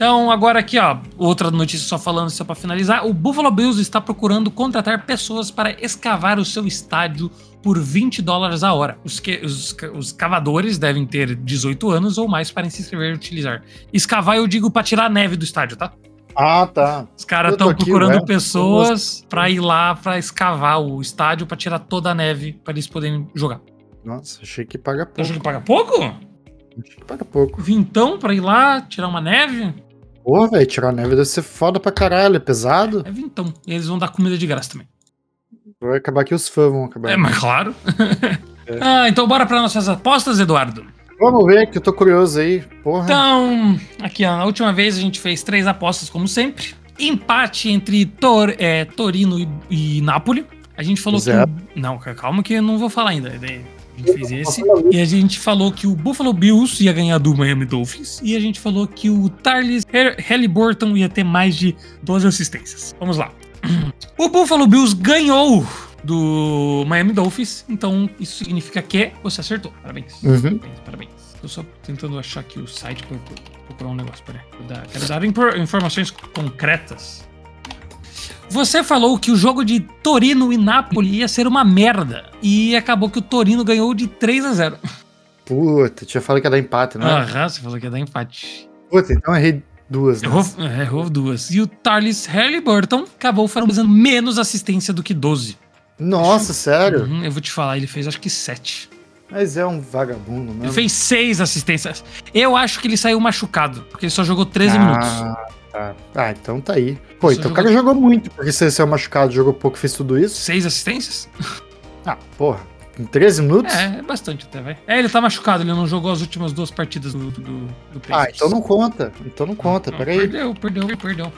Então, agora aqui, ó, outra notícia só falando só para finalizar. O Buffalo Bills está procurando contratar pessoas para escavar o seu estádio por 20 dólares a hora. Os, que, os, os cavadores devem ter 18 anos ou mais para se inscrever e utilizar. Escavar, eu digo, para tirar a neve do estádio, tá? Ah, tá. Os caras estão procurando aqui, pessoas para ir lá para escavar o estádio para tirar toda a neve para eles poderem jogar. Nossa, achei que paga pouco. Achei que paga pouco? Achei que paga pouco. Vintão para ir lá tirar uma neve? Pô, velho, tirar neve deve ser foda pra caralho, é pesado. É vintão. E eles vão dar comida de graça também. Vai acabar que os fãs vão acabar. É, mas claro. É. ah, então bora para nossas apostas, Eduardo. Vamos ver, que eu tô curioso aí. Porra. Então, aqui, ó, na última vez a gente fez três apostas, como sempre. Empate entre Tor, é, Torino e, e Nápoles. A gente falou Zero. que. Não, calma que eu não vou falar ainda gente fez esse. E a gente falou que o Buffalo Bills ia ganhar do Miami Dolphins. E a gente falou que o Tarlis Halliburton ia ter mais de 12 assistências. Vamos lá. O Buffalo Bills ganhou do Miami Dolphins. Então isso significa que você acertou. Parabéns. Uhum. Parabéns, parabéns. Tô só tentando achar aqui o site para procurar um negócio. Peraí. Quero dar informações concretas. Você falou que o jogo de Torino e Napoli ia ser uma merda. E acabou que o Torino ganhou de 3 a 0 Puta, tinha falado que ia dar empate, né? Aham, você falou que ia dar empate. Puta, então errei duas, né? Errou, é, errou duas. E o Tarlis Halliburton acabou fazendo menos assistência do que 12. Nossa, sério? Uhum, eu vou te falar, ele fez acho que 7. Mas é um vagabundo mesmo. Ele fez 6 assistências. Eu acho que ele saiu machucado, porque ele só jogou 13 ah. minutos. Ah, ah, então tá aí. Pô, então jogou... o cara jogou muito, porque se é machucado, jogou pouco fez tudo isso. Seis assistências? Ah, porra. Em 13 minutos? É, é bastante até, vai. É, ele tá machucado, ele não jogou as últimas duas partidas do, do, do Ah, então não conta. Então não conta, peraí. Perdeu, perdeu, perdeu.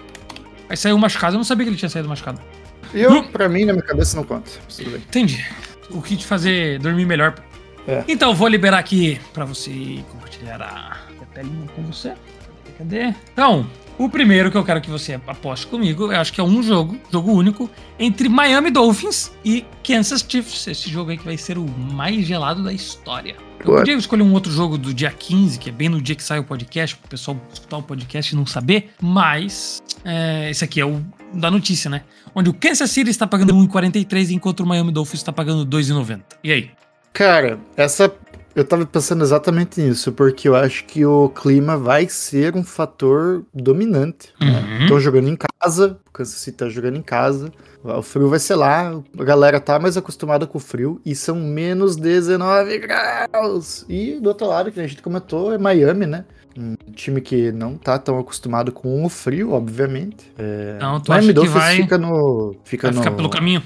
Aí saiu machucado, eu não sabia que ele tinha saído machucado. Eu, hum. pra mim, na minha cabeça, não conta. Entendi. O que te fazer dormir melhor. É. Então, vou liberar aqui pra você compartilhar a, a telinha com você. Cadê? Então, o primeiro que eu quero que você aposte comigo, eu acho que é um jogo, jogo único, entre Miami Dolphins e Kansas Chiefs. Esse jogo aí que vai ser o mais gelado da história. Eu podia escolher um outro jogo do dia 15, que é bem no dia que sai o podcast, para o pessoal escutar o podcast e não saber, mas é, esse aqui é o da notícia, né? Onde o Kansas City está pagando 1,43 enquanto o Miami Dolphins está pagando 2,90. E aí? Cara, essa eu tava pensando exatamente nisso, porque eu acho que o clima vai ser um fator dominante. Né? Estão uhum. jogando em casa, o Kansas City tá jogando em casa, o frio vai ser lá, a galera tá mais acostumada com o frio, e são menos 19 graus. E do outro lado, que a gente comentou, é Miami, né? Um time que não tá tão acostumado com o frio, obviamente. É... Não, tu Miami acha que vai... fica no... Fica vai no... ficar pelo caminho?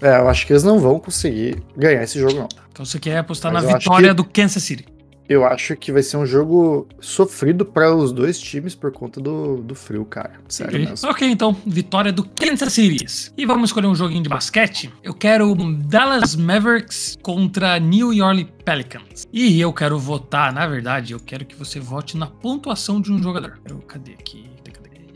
É, eu acho que eles não vão conseguir ganhar esse jogo, não. Então você quer apostar Mas na vitória que, do Kansas City? Eu acho que vai ser um jogo sofrido para os dois times por conta do, do frio, cara. Sério okay. mesmo. Ok, então, vitória do Kansas City. E vamos escolher um joguinho de basquete. Eu quero Dallas Mavericks contra New York Pelicans. E eu quero votar, na verdade, eu quero que você vote na pontuação de um jogador. Eu, cadê aqui?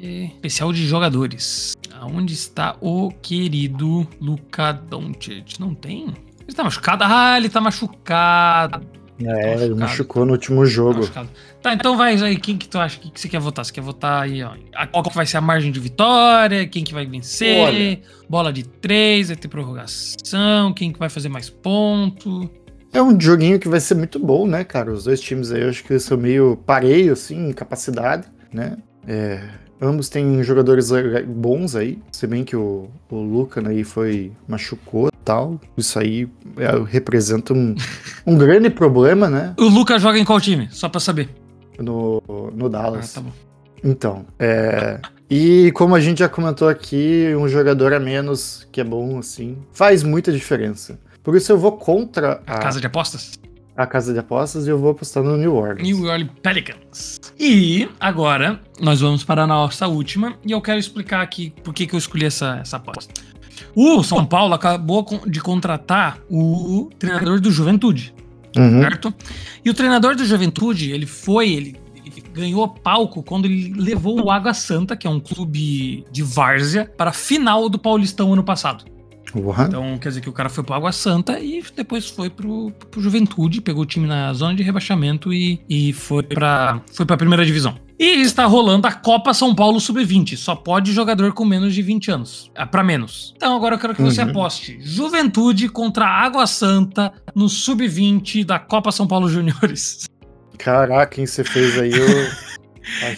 Especial de jogadores. Aonde está o querido Luca Doncic? Não tem? Ele tá machucado? Ah, ele tá machucado. É, tá ele machucou no último jogo. Tá, tá, então vai aí. Quem que tu acha que, que você quer votar? Você quer votar aí, ó. Qual que vai ser a margem de vitória? Quem que vai vencer? Olha. Bola de três, vai ter prorrogação. Quem que vai fazer mais ponto? É um joguinho que vai ser muito bom, né, cara? Os dois times aí, eu acho que são meio pareio, assim, em capacidade, né? É, Ambos têm jogadores bons aí, se bem que o, o Lucan aí foi machucou tal. Isso aí é, representa um, um grande problema, né? O Luca joga em qual time? Só pra saber. No, no Dallas. Ah, tá bom. Então, é. E como a gente já comentou aqui, um jogador a menos que é bom, assim, faz muita diferença. Por isso eu vou contra a. a casa de apostas? A casa de apostas e eu vou apostar no New Orleans. New Orleans Pelicans. E agora nós vamos para a nossa última e eu quero explicar aqui por que, que eu escolhi essa, essa aposta. O São Paulo acabou de contratar o treinador do Juventude, uhum. certo? E o treinador do Juventude, ele foi, ele, ele ganhou palco quando ele levou o Água Santa, que é um clube de várzea, para a final do Paulistão ano passado. Uhum. Então, quer dizer que o cara foi pro Água Santa e depois foi pro, pro Juventude, pegou o time na zona de rebaixamento e, e foi, pra, foi pra primeira divisão. E está rolando a Copa São Paulo Sub-20. Só pode jogador com menos de 20 anos. É, para menos. Então agora eu quero que você uhum. aposte. Juventude contra Água Santa no Sub-20 da Copa São Paulo Juniores. Caraca, quem você fez aí? Eu...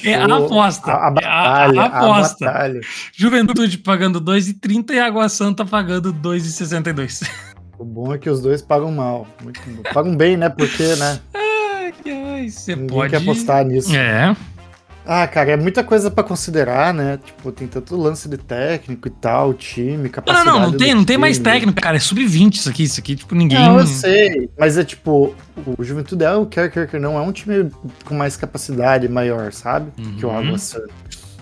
É a aposta. A, a batalha, é a, a aposta. Batalha. Juventude pagando 2,30 e Água Santa pagando 2,62. O bom é que os dois pagam mal. Muito bom. Pagam bem, né? Porque, né? Ai, ai, você Ninguém pode... quer apostar nisso. É. Ah, cara, é muita coisa para considerar, né? Tipo, tem tanto lance de técnico e tal, time, capacidade. Não, não, não tem, não tem mais técnico, cara. É sub-20 isso aqui, isso aqui, tipo, ninguém. Não, eu sei. Mas é tipo, o Juventude é o quer, quer, quer não, é um time com mais capacidade maior, sabe? Uhum. Que o Água Santa.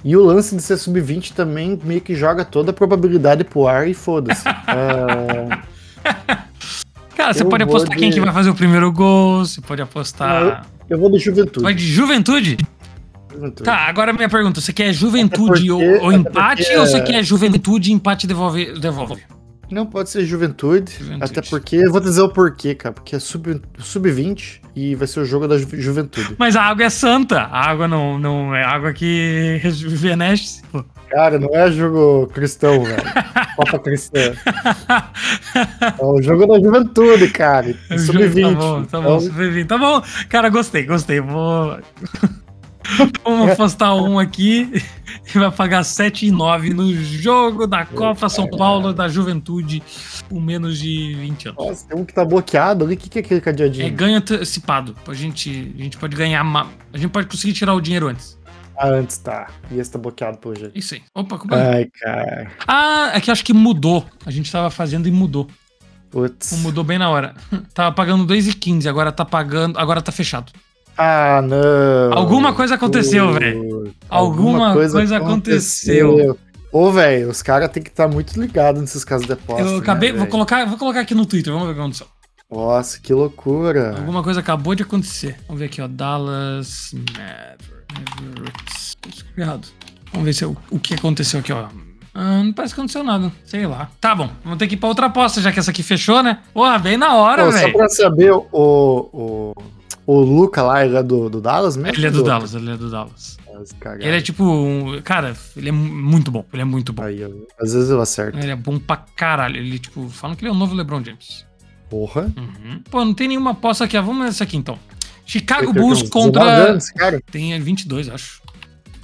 E o lance de ser sub-20 também meio que joga toda a probabilidade pro ar e foda-se. é... Cara, você eu pode apostar de... quem que vai fazer o primeiro gol, você pode apostar. Eu, eu vou de juventude. Vai de juventude? Juventude. Tá, agora minha pergunta: você quer juventude porque, ou, ou empate porque... ou você quer juventude e empate devolve? devolve? Não, pode ser juventude, juventude. Até porque, eu vou dizer o porquê, cara. Porque é sub-20 sub e vai ser o jogo da ju juventude. Mas a água é santa. A água não, não é água que rejuvenesce. Cara, não é jogo cristão, velho. Copa cristã. É o jogo da juventude, cara. Sub-20. Tá bom, tá bom, então... sub-20. Tá bom. Cara, gostei, gostei. Vou. Vamos postar um aqui e vai pagar 7,9 no jogo da Copa São Paulo da Juventude com menos de 20 anos. Nossa, tem um que tá bloqueado ali. O que, que é aquele cadeadinho? É ganho antecipado. A gente, a gente pode ganhar. A gente pode conseguir tirar o dinheiro antes. Ah, antes tá. E esse tá bloqueado pelo jeito. Isso aí. Opa, como é? Ai, cara. Ah, é que acho que mudou. A gente tava fazendo e mudou. Putz. Mudou bem na hora. Tava pagando 2,15, agora tá pagando. Agora tá fechado. Ah, não. Alguma coisa aconteceu, velho. Alguma, Alguma, coisa, coisa aconteceu. aconteceu. Ô, velho, os caras têm que estar tá muito ligados nesses casos de aposta. Eu acabei, né, vou, colocar, vou colocar aqui no Twitter, vamos ver o que aconteceu. Nossa, que loucura. Alguma coisa acabou de acontecer. Vamos ver aqui, ó. Dallas Mavericks. Errado. Vamos ver se eu, o que aconteceu aqui, ó. Ah, não parece que aconteceu nada. Sei lá. Tá bom, vamos ter que ir pra outra aposta, já que essa aqui fechou, né? Porra, bem na hora, velho. Só pra saber, o, o, o Luca lá, ele é do, do Dallas mesmo? Ele é do Dallas, ele é do Dallas. Ele é tipo. Um, cara, ele é muito bom. Ele é muito bom. Aí, às vezes eu acerto. Ele é bom pra caralho. Ele, tipo, falam que ele é o novo LeBron James. Porra. Uhum. Pô, não tem nenhuma aposta aqui. Vamos nessa aqui então. Chicago Bulls contra. Anos, cara. Tem 22, acho.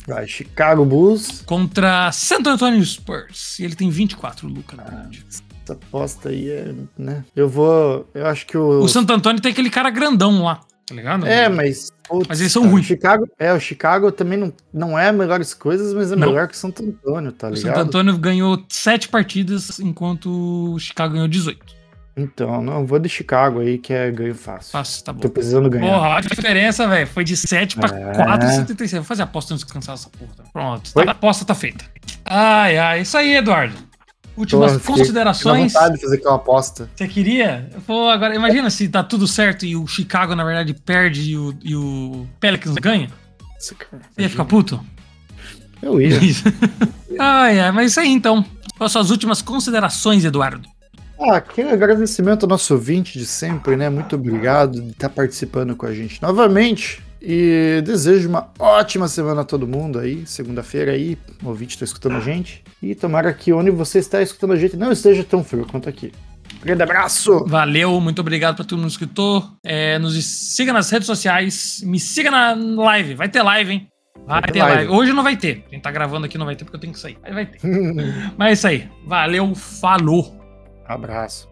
Vai, Chicago Bulls. Contra Santo Antonio Spurs. E ele tem 24, Luca, na verdade. Ah, essa aposta aí é. né? Eu vou. Eu acho que o. O Santo Antônio tem aquele cara grandão lá, tá ligado? É, mas. Putz, mas eles são ruins. Chicago, é, o Chicago também não, não é melhores coisas, mas é não. melhor que o Santo Antônio, tá ligado? O Santo Antônio ganhou 7 partidas, enquanto o Chicago ganhou 18. Então, não, vou de Chicago aí, que é ganho fácil. Fácil, tá bom. Tô precisando ganhar. Porra, a diferença, velho, foi de 7 pra é. 4,76. Vou fazer aposta antes de cansar essa porra. Pronto, a aposta tá feita. Ai, ai, isso aí, Eduardo. Últimas Tô, considerações. vontade de fazer aquela aposta. Você queria? Pô, agora imagina se tá tudo certo e o Chicago, na verdade, perde e o, e o Pelicans ganha. Você ia ficar puto? Eu ia. ai, ai, mas isso aí então. Quais são as últimas considerações, Eduardo? Ah, aquele agradecimento ao nosso ouvinte de sempre, né? Muito obrigado de estar participando com a gente novamente. E desejo uma ótima semana a todo mundo aí, segunda-feira aí, o ouvinte está escutando a gente. E tomara que onde você está escutando a gente não esteja tão frio quanto aqui. Grande abraço! Valeu, muito obrigado para todo mundo que escutou. É, nos siga nas redes sociais, me siga na live, vai ter live, hein? Vai, vai ter live. live. Hoje não vai ter. Quem tá gravando aqui não vai ter porque eu tenho que sair. Mas vai ter. Mas é isso aí. Valeu, falou. Abraço.